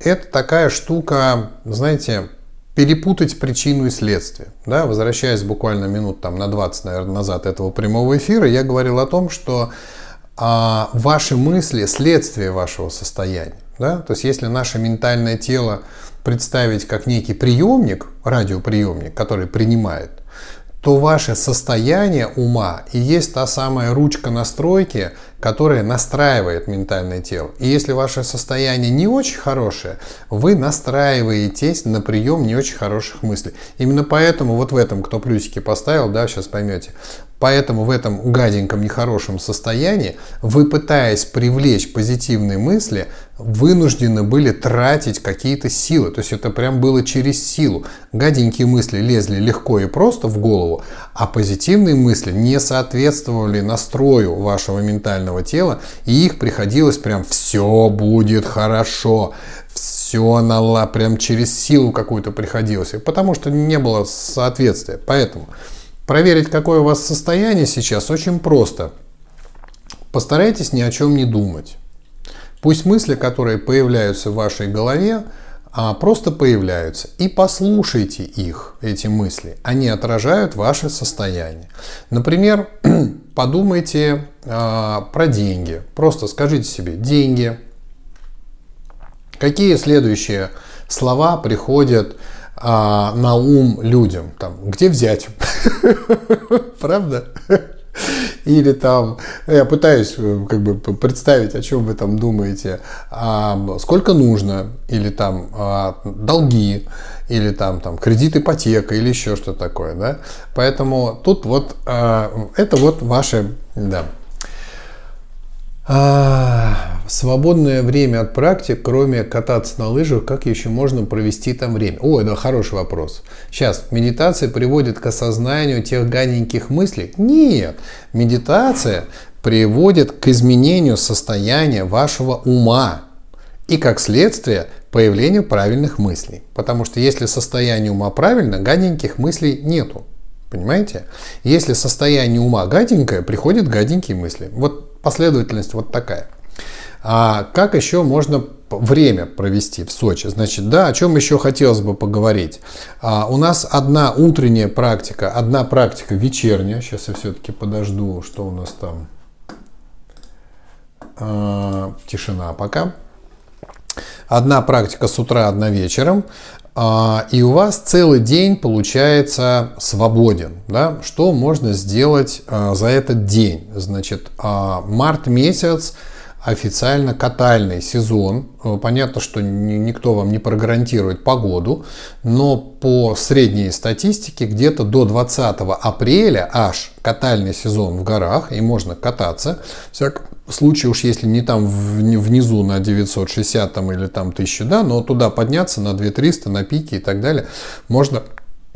это такая штука, знаете, перепутать причину и следствие. Да, возвращаясь буквально минут там, на 20 наверное, назад этого прямого эфира, я говорил о том, что а, ваши мысли – следствие вашего состояния. Да? То есть если наше ментальное тело представить как некий приемник, радиоприемник, который принимает, то ваше состояние ума и есть та самая ручка настройки, которая настраивает ментальное тело. И если ваше состояние не очень хорошее, вы настраиваетесь на прием не очень хороших мыслей. Именно поэтому вот в этом, кто плюсики поставил, да, сейчас поймете, Поэтому в этом гаденьком нехорошем состоянии вы, пытаясь привлечь позитивные мысли, вынуждены были тратить какие-то силы. То есть это прям было через силу. Гаденькие мысли лезли легко и просто в голову, а позитивные мысли не соответствовали настрою вашего ментального тела, и их приходилось прям «все будет хорошо», все нала, прям через силу какую-то приходилось, потому что не было соответствия. Поэтому Проверить, какое у вас состояние сейчас, очень просто. Постарайтесь ни о чем не думать. Пусть мысли, которые появляются в вашей голове, а, просто появляются. И послушайте их, эти мысли. Они отражают ваше состояние. Например, *clears throat* подумайте а, про деньги. Просто скажите себе «деньги». Какие следующие слова приходят а, на ум людям. Там, где взять? *laughs* Правда? Или там, я пытаюсь э, как бы представить, о чем вы там думаете, а, сколько нужно, или там а, долги, или там, там кредит ипотека, или еще что такое, да. Поэтому тут вот а, это вот ваши, да, а, свободное время от практик, кроме кататься на лыжах, как еще можно провести там время? О, это хороший вопрос. Сейчас, медитация приводит к осознанию тех гаденьких мыслей? Нет, медитация приводит к изменению состояния вашего ума и, как следствие, появлению правильных мыслей. Потому что если состояние ума правильно, гаденьких мыслей нету. Понимаете? Если состояние ума гаденькое, приходят гаденькие мысли. Вот последовательность вот такая. А как еще можно время провести в Сочи. Значит, да, о чем еще хотелось бы поговорить. А, у нас одна утренняя практика, одна практика вечерняя. Сейчас я все-таки подожду, что у нас там. А, тишина пока. Одна практика с утра, одна вечером. А, и у вас целый день получается свободен. Да? Что можно сделать а, за этот день? Значит, а, март месяц официально катальный сезон. Э, понятно, что никто вам не прогарантирует погоду, но по средней статистике где-то до 20 апреля аж катальный сезон в горах, и можно кататься. Всяк случай уж если не там внизу на 960 там, или там 1000, да, но туда подняться на 2300, на пике и так далее, можно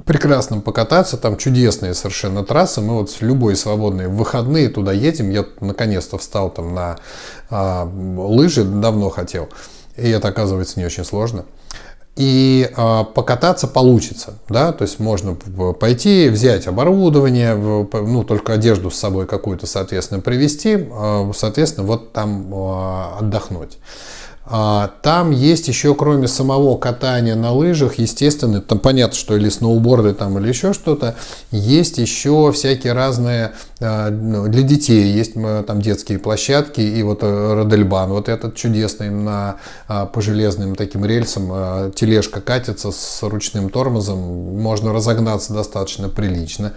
прекрасно покататься, там чудесные совершенно трассы. Мы вот в любой свободные выходные туда едем. Я наконец-то встал там на а, лыжи, давно хотел. И это оказывается не очень сложно. И а, покататься получится, да, то есть можно пойти, взять оборудование, ну, только одежду с собой какую-то, соответственно, привезти, а, соответственно, вот там а, отдохнуть. А, там есть еще, кроме самого катания на лыжах, естественно, там понятно, что или сноуборды там, или еще что-то, есть еще всякие разные а, ну, для детей, есть там детские площадки, и вот э, Родельбан, вот этот чудесный на, а, по железным таким рельсам, тележка катится с ручным тормозом, можно разогнаться достаточно прилично.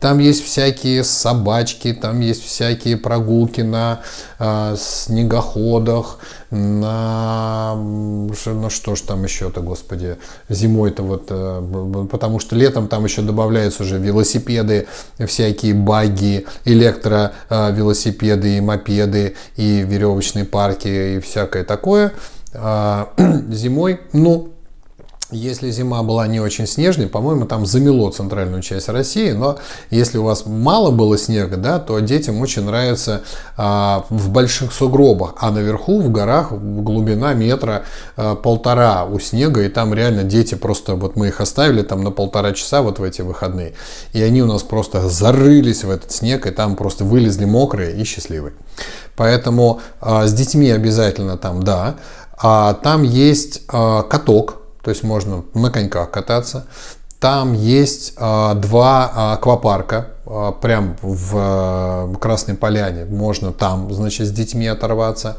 Там есть всякие собачки, там есть всякие прогулки на снегоходах, на, ну что ж там еще-то, господи, зимой-то вот, э, потому что летом там еще добавляются уже велосипеды, всякие баги, электровелосипеды и мопеды, и веревочные парки, и всякое такое. А, *clears throat* зимой, ну, если зима была не очень снежной, по-моему, там замело центральную часть России, но если у вас мало было снега, да, то детям очень нравится а, в больших сугробах, а наверху в горах глубина метра а, полтора у снега, и там реально дети просто, вот мы их оставили там на полтора часа вот в эти выходные, и они у нас просто зарылись в этот снег, и там просто вылезли мокрые и счастливые. Поэтому а, с детьми обязательно там, да, а там есть а, каток, то есть можно на коньках кататься. Там есть а, два аквапарка, а, прям в а, Красной Поляне. Можно там, значит, с детьми оторваться.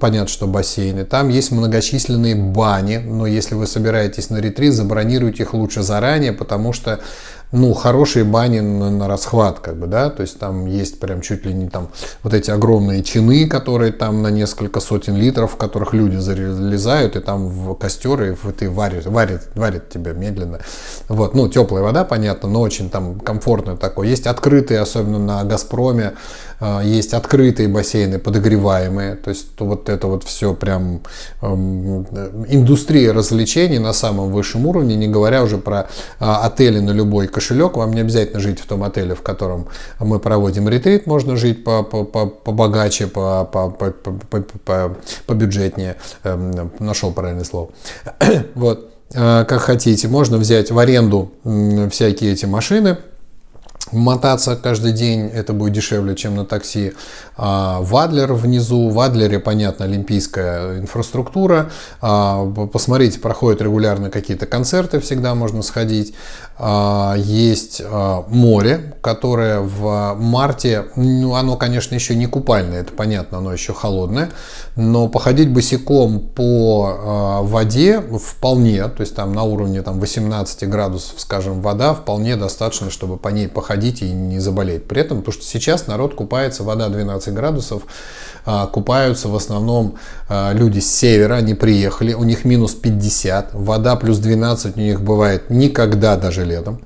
Понятно, что бассейны. Там есть многочисленные бани, но если вы собираетесь на ретрит, забронируйте их лучше заранее, потому что ну, хорошие бани на, на расхват, как бы, да, то есть там есть прям чуть ли не там вот эти огромные чины, которые там на несколько сотен литров, в которых люди залезают, и там в костер, и ты варит, варит, варит тебя медленно. Вот, ну, теплая вода, понятно, но очень там комфортно такое. Есть открытые, особенно на Газпроме, есть открытые бассейны, подогреваемые, то есть вот это вот все прям эм, индустрия развлечений на самом высшем уровне, не говоря уже про а, отели на любой кошелек, вам не обязательно жить в том отеле, в котором мы проводим ретрит, можно жить по, по, по, побогаче, по, по, по, по, по, по бюджетнее, эм, нашел правильное слово. *clears throat* вот, а, как хотите, можно взять в аренду всякие эти машины, мотаться каждый день, это будет дешевле, чем на такси. А, Вадлер внизу, в Адлере, понятно, олимпийская инфраструктура. А, посмотрите, проходят регулярно какие-то концерты, всегда можно сходить. А, есть море, которое в марте, ну, оно, конечно, еще не купальное, это понятно, оно еще холодное, но походить босиком по воде вполне, то есть там на уровне там, 18 градусов, скажем, вода, вполне достаточно, чтобы по ней походить и не заболеть. При этом, потому что сейчас народ купается, вода 12 15 градусов, а, купаются в основном а, люди с севера, они приехали, у них минус 50, вода плюс 12 у них бывает никогда даже летом.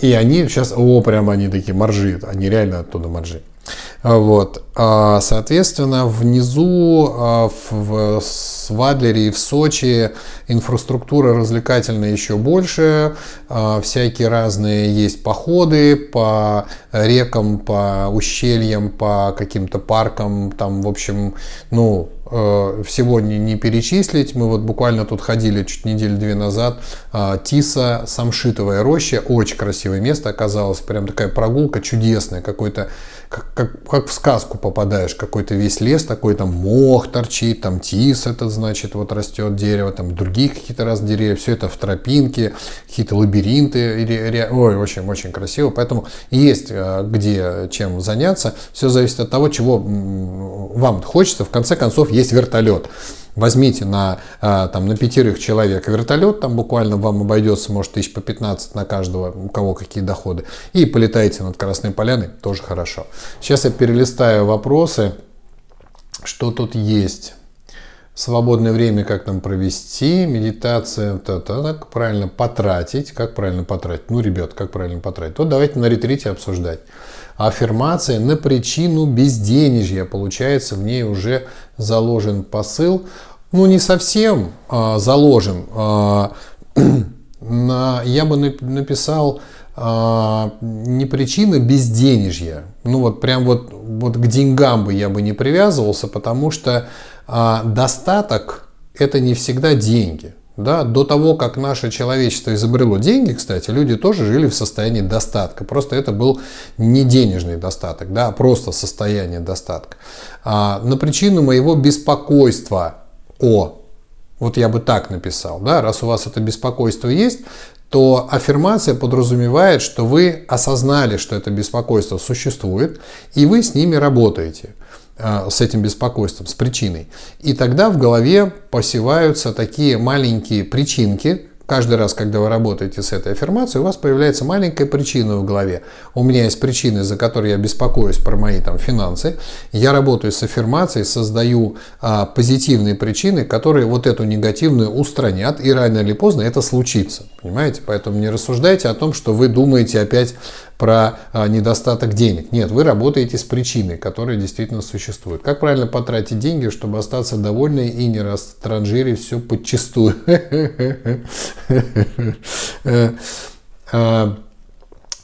И они сейчас, о, прямо они такие моржи, они реально оттуда моржи. Вот. А, соответственно, внизу в Свадлере и в Сочи инфраструктура развлекательная еще больше. Всякие разные есть походы по рекам, по ущельям, по каким-то паркам. Там, в общем, ну, э, всего не, не перечислить. Мы вот буквально тут ходили чуть неделю две назад. Тиса, Самшитовая роща. Очень красивое место оказалось. Прям такая прогулка чудесная. Какой-то как, как, как в сказку попадаешь, какой-то весь лес такой, там мох торчит, там тис этот значит, вот растет дерево, там другие какие-то раз деревья, все это в тропинке, какие-то лабиринты, ой, очень-очень красиво, поэтому есть э, где чем заняться, все зависит от того, чего вам хочется, в конце концов, есть вертолет. Возьмите на, э, там, на пятерых человек вертолет, там буквально вам обойдется, может, тысяч по 15 на каждого, у кого какие доходы, и полетаете над Красной Поляной, тоже хорошо. Сейчас я перелистаю вопросы, что тут есть. Свободное время как нам провести, медитация, то, то, как правильно потратить, как правильно потратить. Ну, ребят, как правильно потратить. То давайте на ретрите обсуждать. Аффирмация на причину безденежья. Получается, в ней уже заложен посыл. Ну, не совсем а, заложен. А, *clears throat* на, я бы написал а, не причина безденежья. Ну вот прям вот, вот к деньгам бы я бы не привязывался, потому что а, достаток это не всегда деньги. Да, до того, как наше человечество изобрело деньги, кстати, люди тоже жили в состоянии достатка. Просто это был не денежный достаток, да, а просто состояние достатка. А, на причину моего беспокойства о, вот я бы так написал, да, раз у вас это беспокойство есть, то аффирмация подразумевает, что вы осознали, что это беспокойство существует, и вы с ними работаете. А, с этим беспокойством, с причиной. И тогда в голове посеваются такие маленькие причинки, Каждый раз, когда вы работаете с этой аффирмацией, у вас появляется маленькая причина в голове. У меня есть причины, за которые я беспокоюсь про мои там финансы. Я работаю с аффирмацией, создаю а, позитивные причины, которые вот эту негативную устранят, и рано или поздно это случится. Понимаете? Поэтому не рассуждайте о том, что вы думаете опять про а, недостаток денег. Нет, вы работаете с причиной, которая действительно существует. Как правильно потратить деньги, чтобы остаться довольной и не растранжирить все подчистую? *laughs* А,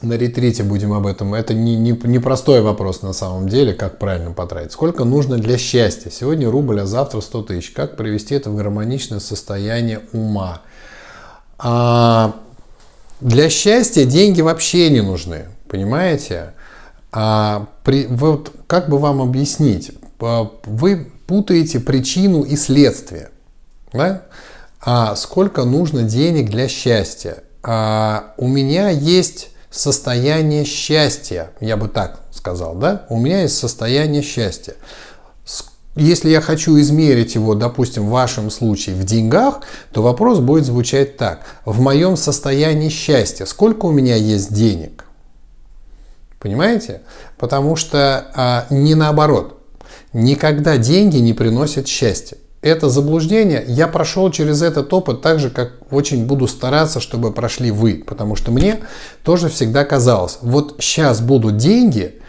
на ретрите будем об этом. Это не, не, не простой вопрос на самом деле, как правильно потратить. Сколько нужно для счастья? Сегодня рубль, а завтра 100 тысяч. Как привести это в гармоничное состояние ума? А, для счастья деньги вообще не нужны, понимаете? А при, вот как бы вам объяснить? Вы путаете причину и следствие. Да? А сколько нужно денег для счастья? А у меня есть состояние счастья, я бы так сказал, да? У меня есть состояние счастья. Если я хочу измерить его, допустим, в вашем случае в деньгах, то вопрос будет звучать так. В моем состоянии счастья сколько у меня есть денег? Понимаете? Потому что а, не наоборот. Никогда деньги не приносят счастья. Это заблуждение. Я прошел через этот опыт так же, как очень буду стараться, чтобы прошли вы. Потому что мне тоже всегда казалось, вот сейчас будут деньги,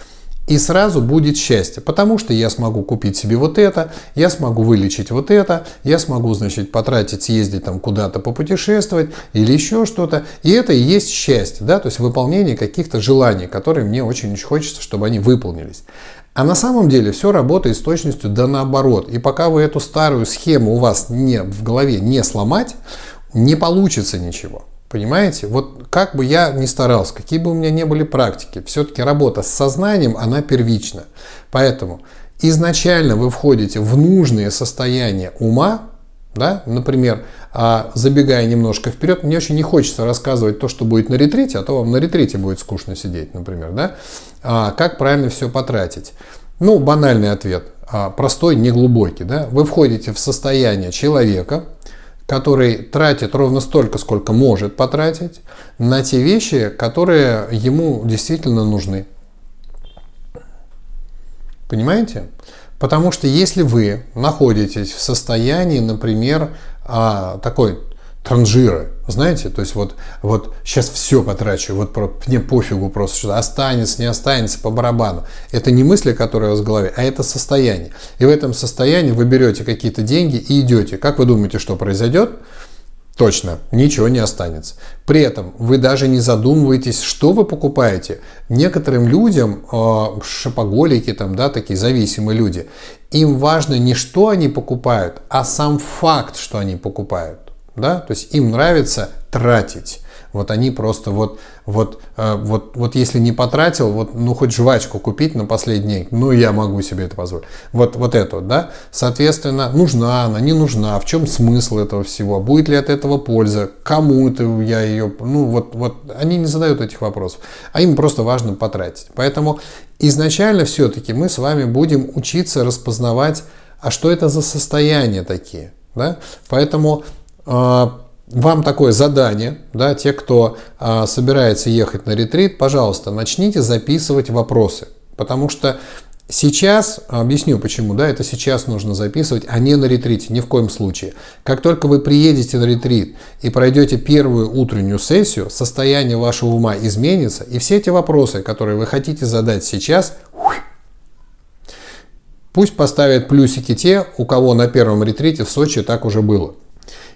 и сразу будет счастье, потому что я смогу купить себе вот это, я смогу вылечить вот это, я смогу, значит, потратить, съездить там куда-то попутешествовать или еще что-то. И это и есть счастье, да, то есть выполнение каких-то желаний, которые мне очень-очень хочется, чтобы они выполнились. А на самом деле все работает с точностью да наоборот. И пока вы эту старую схему у вас не, в голове не сломать, не получится ничего. Понимаете? Вот как бы я ни старался, какие бы у меня не были практики, все-таки работа с сознанием, она первична. Поэтому изначально вы входите в нужные состояния ума, да? Например, а, забегая немножко вперед, мне очень не хочется рассказывать то, что будет на ретрите, а то вам на ретрите будет скучно сидеть, например. Да? А, как правильно все потратить? Ну, банальный ответ, а, простой, неглубокий. Да? Вы входите в состояние человека, который тратит ровно столько, сколько может потратить, на те вещи, которые ему действительно нужны. Понимаете? Потому что если вы находитесь в состоянии, например, а, такой транжира, знаете, то есть вот, вот сейчас все потрачу, вот про, мне пофигу просто, что останется, не останется, по барабану. Это не мысли, которые у вас в голове, а это состояние. И в этом состоянии вы берете какие-то деньги и идете. Как вы думаете, что произойдет? Точно, ничего не останется. При этом вы даже не задумываетесь, что вы покупаете. Некоторым людям, э, шопоголики, там, да, такие зависимые люди, им важно не что они покупают, а сам факт, что они покупают. Да? То есть им нравится тратить. вот они просто вот, вот, э, вот, вот если не потратил, вот, ну хоть жвачку купить на последний, ну я могу себе это позволить. Вот, вот это вот, да. Соответственно, нужна она, не нужна, в чем смысл этого всего, будет ли от этого польза, кому это я ее, ну вот, вот они не задают этих вопросов, а им просто важно потратить. Поэтому изначально все-таки мы с вами будем учиться распознавать, а что это за состояния такие. Да? Поэтому вам такое задание, да, те, кто э, собирается ехать на ретрит, пожалуйста, начните записывать вопросы. Потому что Сейчас, объясню почему, да, это сейчас нужно записывать, а не на ретрите, ни в коем случае. Как только вы приедете на ретрит и пройдете первую утреннюю сессию, состояние вашего ума изменится, и все эти вопросы, которые вы хотите задать сейчас, пусть поставят плюсики те, у кого на первом ретрите в Сочи так уже было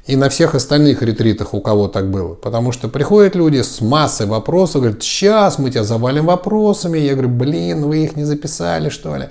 и на всех остальных ретритах, у кого так было. Потому что приходят люди с массой вопросов, говорят, сейчас мы тебя завалим вопросами. Я говорю, блин, вы их не записали, что ли?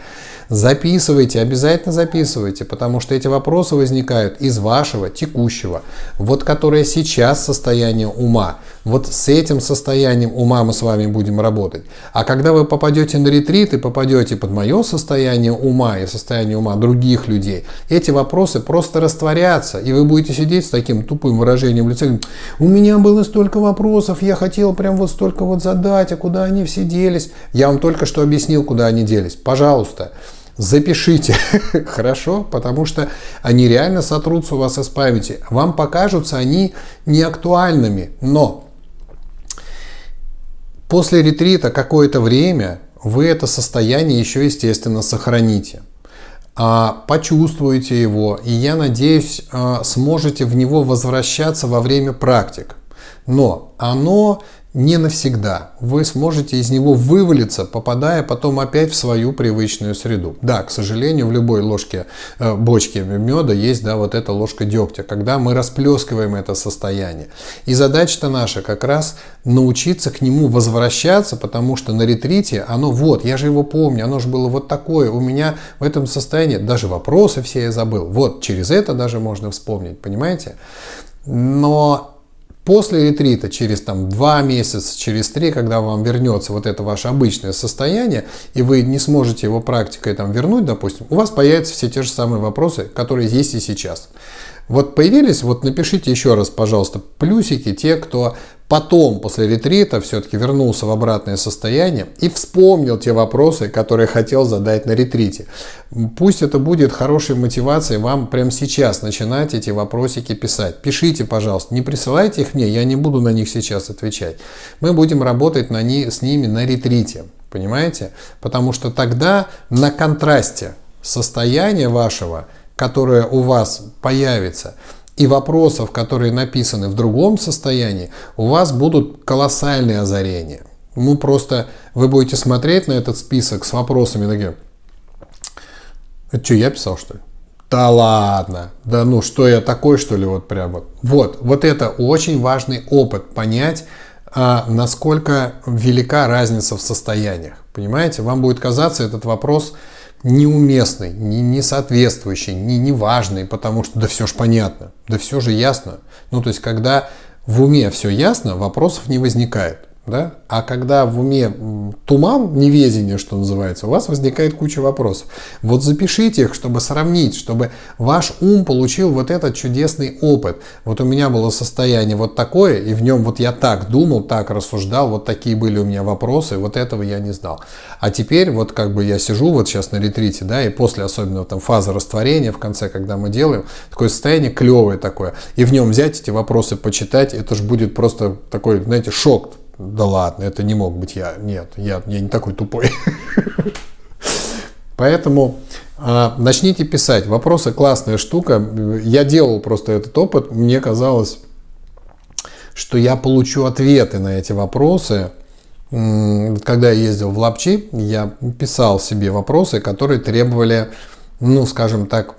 Записывайте, обязательно записывайте, потому что эти вопросы возникают из вашего текущего, вот которое сейчас состояние ума. Вот с этим состоянием ума мы с вами будем работать. А когда вы попадете на ретрит и попадете под мое состояние ума и состояние ума других людей, эти вопросы просто растворятся, и вы будете сидеть с таким тупым выражением лица, у меня было столько вопросов, я хотел прям вот столько вот задать, а куда они все делись? Я вам только что объяснил, куда они делись. Пожалуйста запишите, *laughs* хорошо, потому что они реально сотрутся у вас из памяти. Вам покажутся они неактуальными, но после ретрита какое-то время вы это состояние еще, естественно, сохраните. А, почувствуете его, и я надеюсь, а, сможете в него возвращаться во время практик. Но оно не навсегда. Вы сможете из него вывалиться, попадая потом опять в свою привычную среду. Да, к сожалению, в любой ложке, э, бочке меда есть да, вот эта ложка дегтя, когда мы расплескиваем это состояние. И задача-то наша как раз научиться к нему возвращаться, потому что на ретрите оно вот, я же его помню, оно же было вот такое, у меня в этом состоянии, даже вопросы все я забыл. Вот, через это даже можно вспомнить, понимаете? Но После ретрита, через там, два месяца, через три, когда вам вернется вот это ваше обычное состояние, и вы не сможете его практикой там, вернуть, допустим, у вас появятся все те же самые вопросы, которые есть и сейчас. Вот появились, вот напишите еще раз, пожалуйста, плюсики те, кто потом, после ретрита, все-таки вернулся в обратное состояние и вспомнил те вопросы, которые хотел задать на ретрите. Пусть это будет хорошей мотивацией вам прямо сейчас начинать эти вопросики писать. Пишите, пожалуйста, не присылайте их мне, я не буду на них сейчас отвечать. Мы будем работать на ни, с ними на ретрите, понимаете? Потому что тогда на контрасте состояния вашего – которое у вас появится, и вопросов, которые написаны в другом состоянии, у вас будут колоссальные озарения. Ну, просто вы будете смотреть на этот список с вопросами, такие, это что, я писал, что ли? Да ладно, да ну что я такой, что ли, вот прям вот. Вот, вот это очень важный опыт, понять, а, насколько велика разница в состояниях. Понимаете, вам будет казаться этот вопрос неуместный, не, не соответствующий, не, неважный, потому что да все же понятно, да все же ясно. Ну, то есть, когда в уме все ясно, вопросов не возникает. Да? А когда в уме туман, невезение, что называется, у вас возникает куча вопросов. Вот запишите их, чтобы сравнить, чтобы ваш ум получил вот этот чудесный опыт. Вот у меня было состояние вот такое, и в нем вот я так думал, так рассуждал, вот такие были у меня вопросы, вот этого я не знал. А теперь вот как бы я сижу вот сейчас на ретрите, да, и после особенно там фазы растворения в конце, когда мы делаем, такое состояние клевое такое, и в нем взять эти вопросы, почитать, это же будет просто такой, знаете, шок да ладно, это не мог быть я. Нет, я, я не такой тупой. Поэтому э, начните писать. Вопросы классная штука. Я делал просто этот опыт. Мне казалось, что я получу ответы на эти вопросы. Когда я ездил в Лапчи, я писал себе вопросы, которые требовали, ну, скажем так,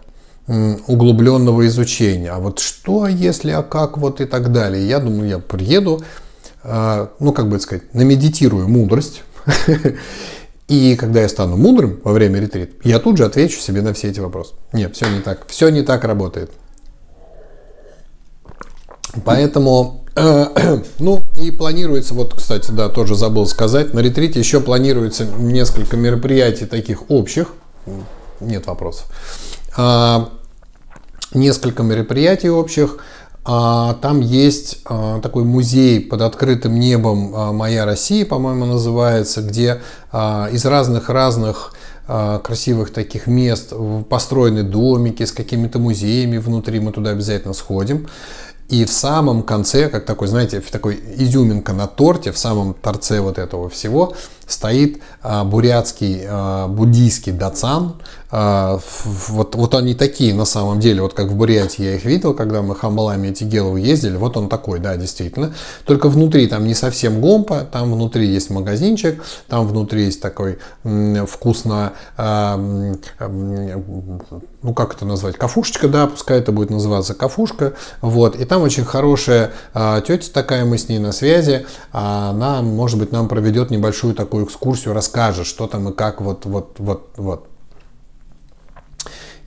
углубленного изучения. А вот что, если, а как, вот и так далее. Я думаю, я приеду, а, ну, как бы сказать, намедитирую мудрость. *laughs* И когда я стану мудрым во время ретрит, я тут же отвечу себе на все эти вопросы. Нет, все не так. Все не так работает. Поэтому *clears throat* Ну и планируется, вот, кстати, да, тоже забыл сказать, на ретрите еще планируется несколько мероприятий таких общих. Нет вопросов. А, несколько мероприятий общих. А, там есть а, такой музей под открытым небом «Моя Россия», по-моему, называется, где из разных-разных красивых таких мест построены домики с какими-то музеями внутри. Мы туда обязательно сходим. И в самом конце, как такой, знаете, такой изюминка на торте, в самом торце вот этого всего, стоит а, бурятский а, буддийский дацан. А, вот, вот они такие на самом деле, вот как в Бурятии я их видел, когда мы хамбалами эти геловы ездили, вот он такой, да, действительно. Только внутри там не совсем гомпа, там внутри есть магазинчик, там внутри есть такой вкусно, а, ну как это назвать, кафушечка, да, пускай это будет называться кафушка, вот, и там очень хорошая а, тетя такая, мы с ней на связи, она, может быть, нам проведет небольшую такую экскурсию расскажешь, что там и как, вот, вот, вот, вот.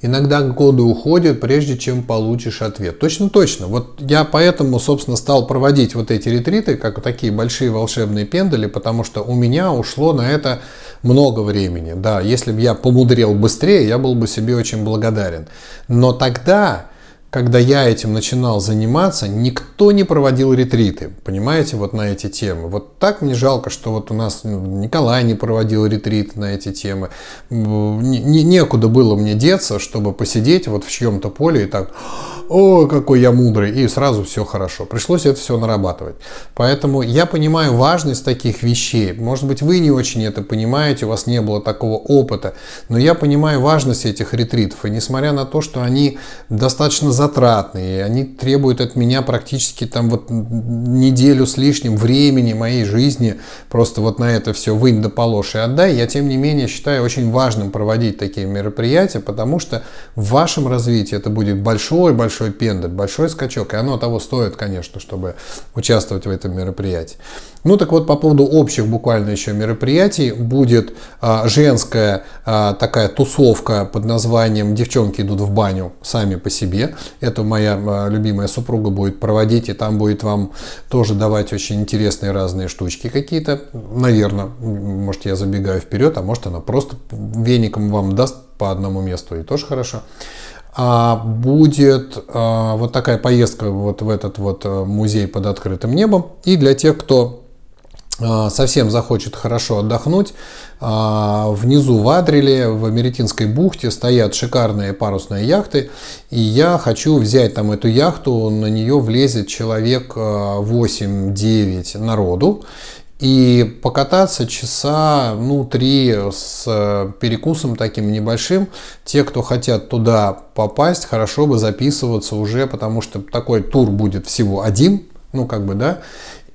Иногда годы уходят, прежде чем получишь ответ. Точно, точно. Вот я поэтому, собственно, стал проводить вот эти ретриты, как такие большие волшебные пендали, потому что у меня ушло на это много времени. Да, если бы я помудрел быстрее, я был бы себе очень благодарен. Но тогда когда я этим начинал заниматься, никто не проводил ретриты, понимаете, вот на эти темы. Вот так мне жалко, что вот у нас Николай не проводил ретриты на эти темы. Не, некуда было мне деться, чтобы посидеть вот в чьем-то поле и так, о, какой я мудрый, и сразу все хорошо. Пришлось это все нарабатывать. Поэтому я понимаю важность таких вещей. Может быть, вы не очень это понимаете, у вас не было такого опыта, но я понимаю важность этих ретритов. И несмотря на то, что они достаточно затратные, они требуют от меня практически там вот неделю с лишним времени моей жизни, просто вот на это все вынь да положь и отдай, я тем не менее считаю очень важным проводить такие мероприятия, потому что в вашем развитии это будет большой-большой пендаль, большой скачок, и оно того стоит, конечно, чтобы участвовать в этом мероприятии. Ну так вот, по поводу общих буквально еще мероприятий, будет а, женская а, такая тусовка под названием «Девчонки идут в баню сами по себе». Это моя а, любимая супруга будет проводить, и там будет вам тоже давать очень интересные разные штучки какие-то. Наверное, может я забегаю вперед, а может она просто веником вам даст по одному месту, и тоже хорошо а будет а, вот такая поездка вот в этот вот а, музей под открытым небом. И для тех, кто совсем захочет хорошо отдохнуть, а, внизу в Адреле, в Америтинской бухте стоят шикарные парусные яхты, и я хочу взять там эту яхту, на нее влезет человек 8-9 а, народу, и покататься часа, ну, три с перекусом таким небольшим. Те, кто хотят туда попасть, хорошо бы записываться уже, потому что такой тур будет всего один, ну, как бы, да,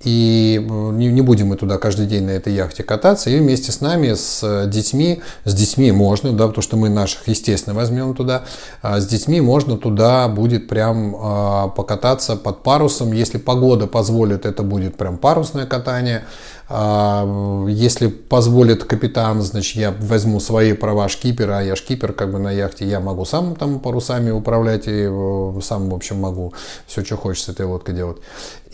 и э, не, будем мы туда каждый день на этой яхте кататься, и вместе с нами, с детьми, с детьми можно, да, потому что мы наших, естественно, возьмем туда, а с детьми можно туда будет прям а, покататься под парусом, если погода позволит, это будет прям парусное катание, а, если позволит капитан, значит, я возьму свои права шкипера, я шкипер как бы на яхте, я могу сам там парусами управлять и э, сам, в общем, могу все, что хочешь с этой лодкой делать.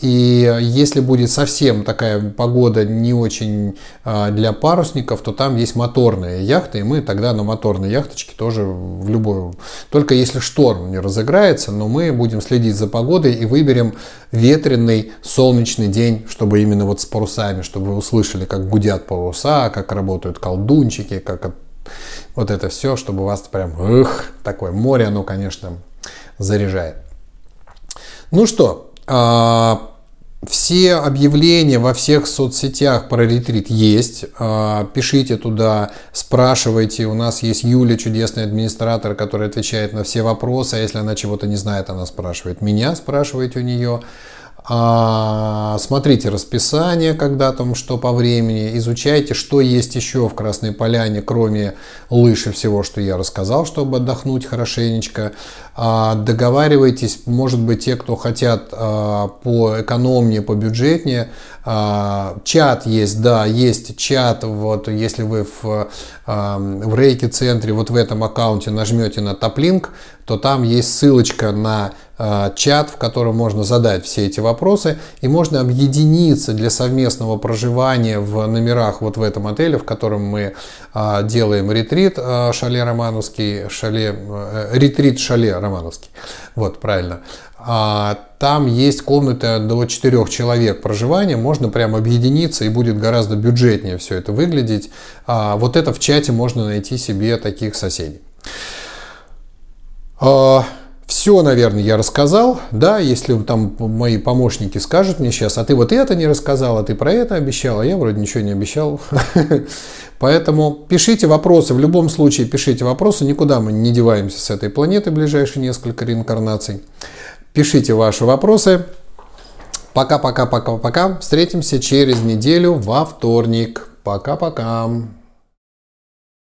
И если будет совсем такая погода не очень а, для парусников, то там есть моторные яхты, и мы тогда на моторной яхточке тоже в любую... Только если шторм не разыграется, но мы будем следить за погодой и выберем ветреный солнечный день, чтобы именно вот с парусами, чтобы вы услышали, как гудят паруса, как работают колдунчики, как вот это все, чтобы у вас прям, эх, такое море, оно, конечно, заряжает. Ну что, а, все объявления во всех соцсетях про ретрит есть. А, пишите туда, спрашивайте. У нас есть Юля, чудесный администратор, который отвечает на все вопросы. А если она чего-то не знает, она спрашивает меня, спрашивайте у нее. А, смотрите расписание, когда там что по времени, изучайте, что есть еще в Красной Поляне, кроме лыж и всего, что я рассказал, чтобы отдохнуть хорошенечко. А, договаривайтесь, может быть, те, кто хотят а, по экономнее, по бюджетнее. А, чат есть, да, есть чат. Вот если вы в, в рейке центре, вот в этом аккаунте нажмете на топлинк, то там есть ссылочка на чат, в котором можно задать все эти вопросы и можно объединиться для совместного проживания в номерах вот в этом отеле, в котором мы делаем ретрит шале Романовский, шале, э, ретрит шале Романовский. Вот, правильно. А, там есть комната до 4 человек проживания, можно прям объединиться и будет гораздо бюджетнее все это выглядеть. А, вот это в чате можно найти себе таких соседей. А, все, наверное, я рассказал. Да, если там мои помощники скажут мне сейчас, а ты вот это не рассказал, а ты про это обещал, а я вроде ничего не обещал. *laughs* Поэтому пишите вопросы, в любом случае пишите вопросы, никуда мы не деваемся с этой планеты ближайшие несколько реинкарнаций. Пишите ваши вопросы. Пока-пока-пока-пока. Встретимся через неделю во вторник. Пока-пока.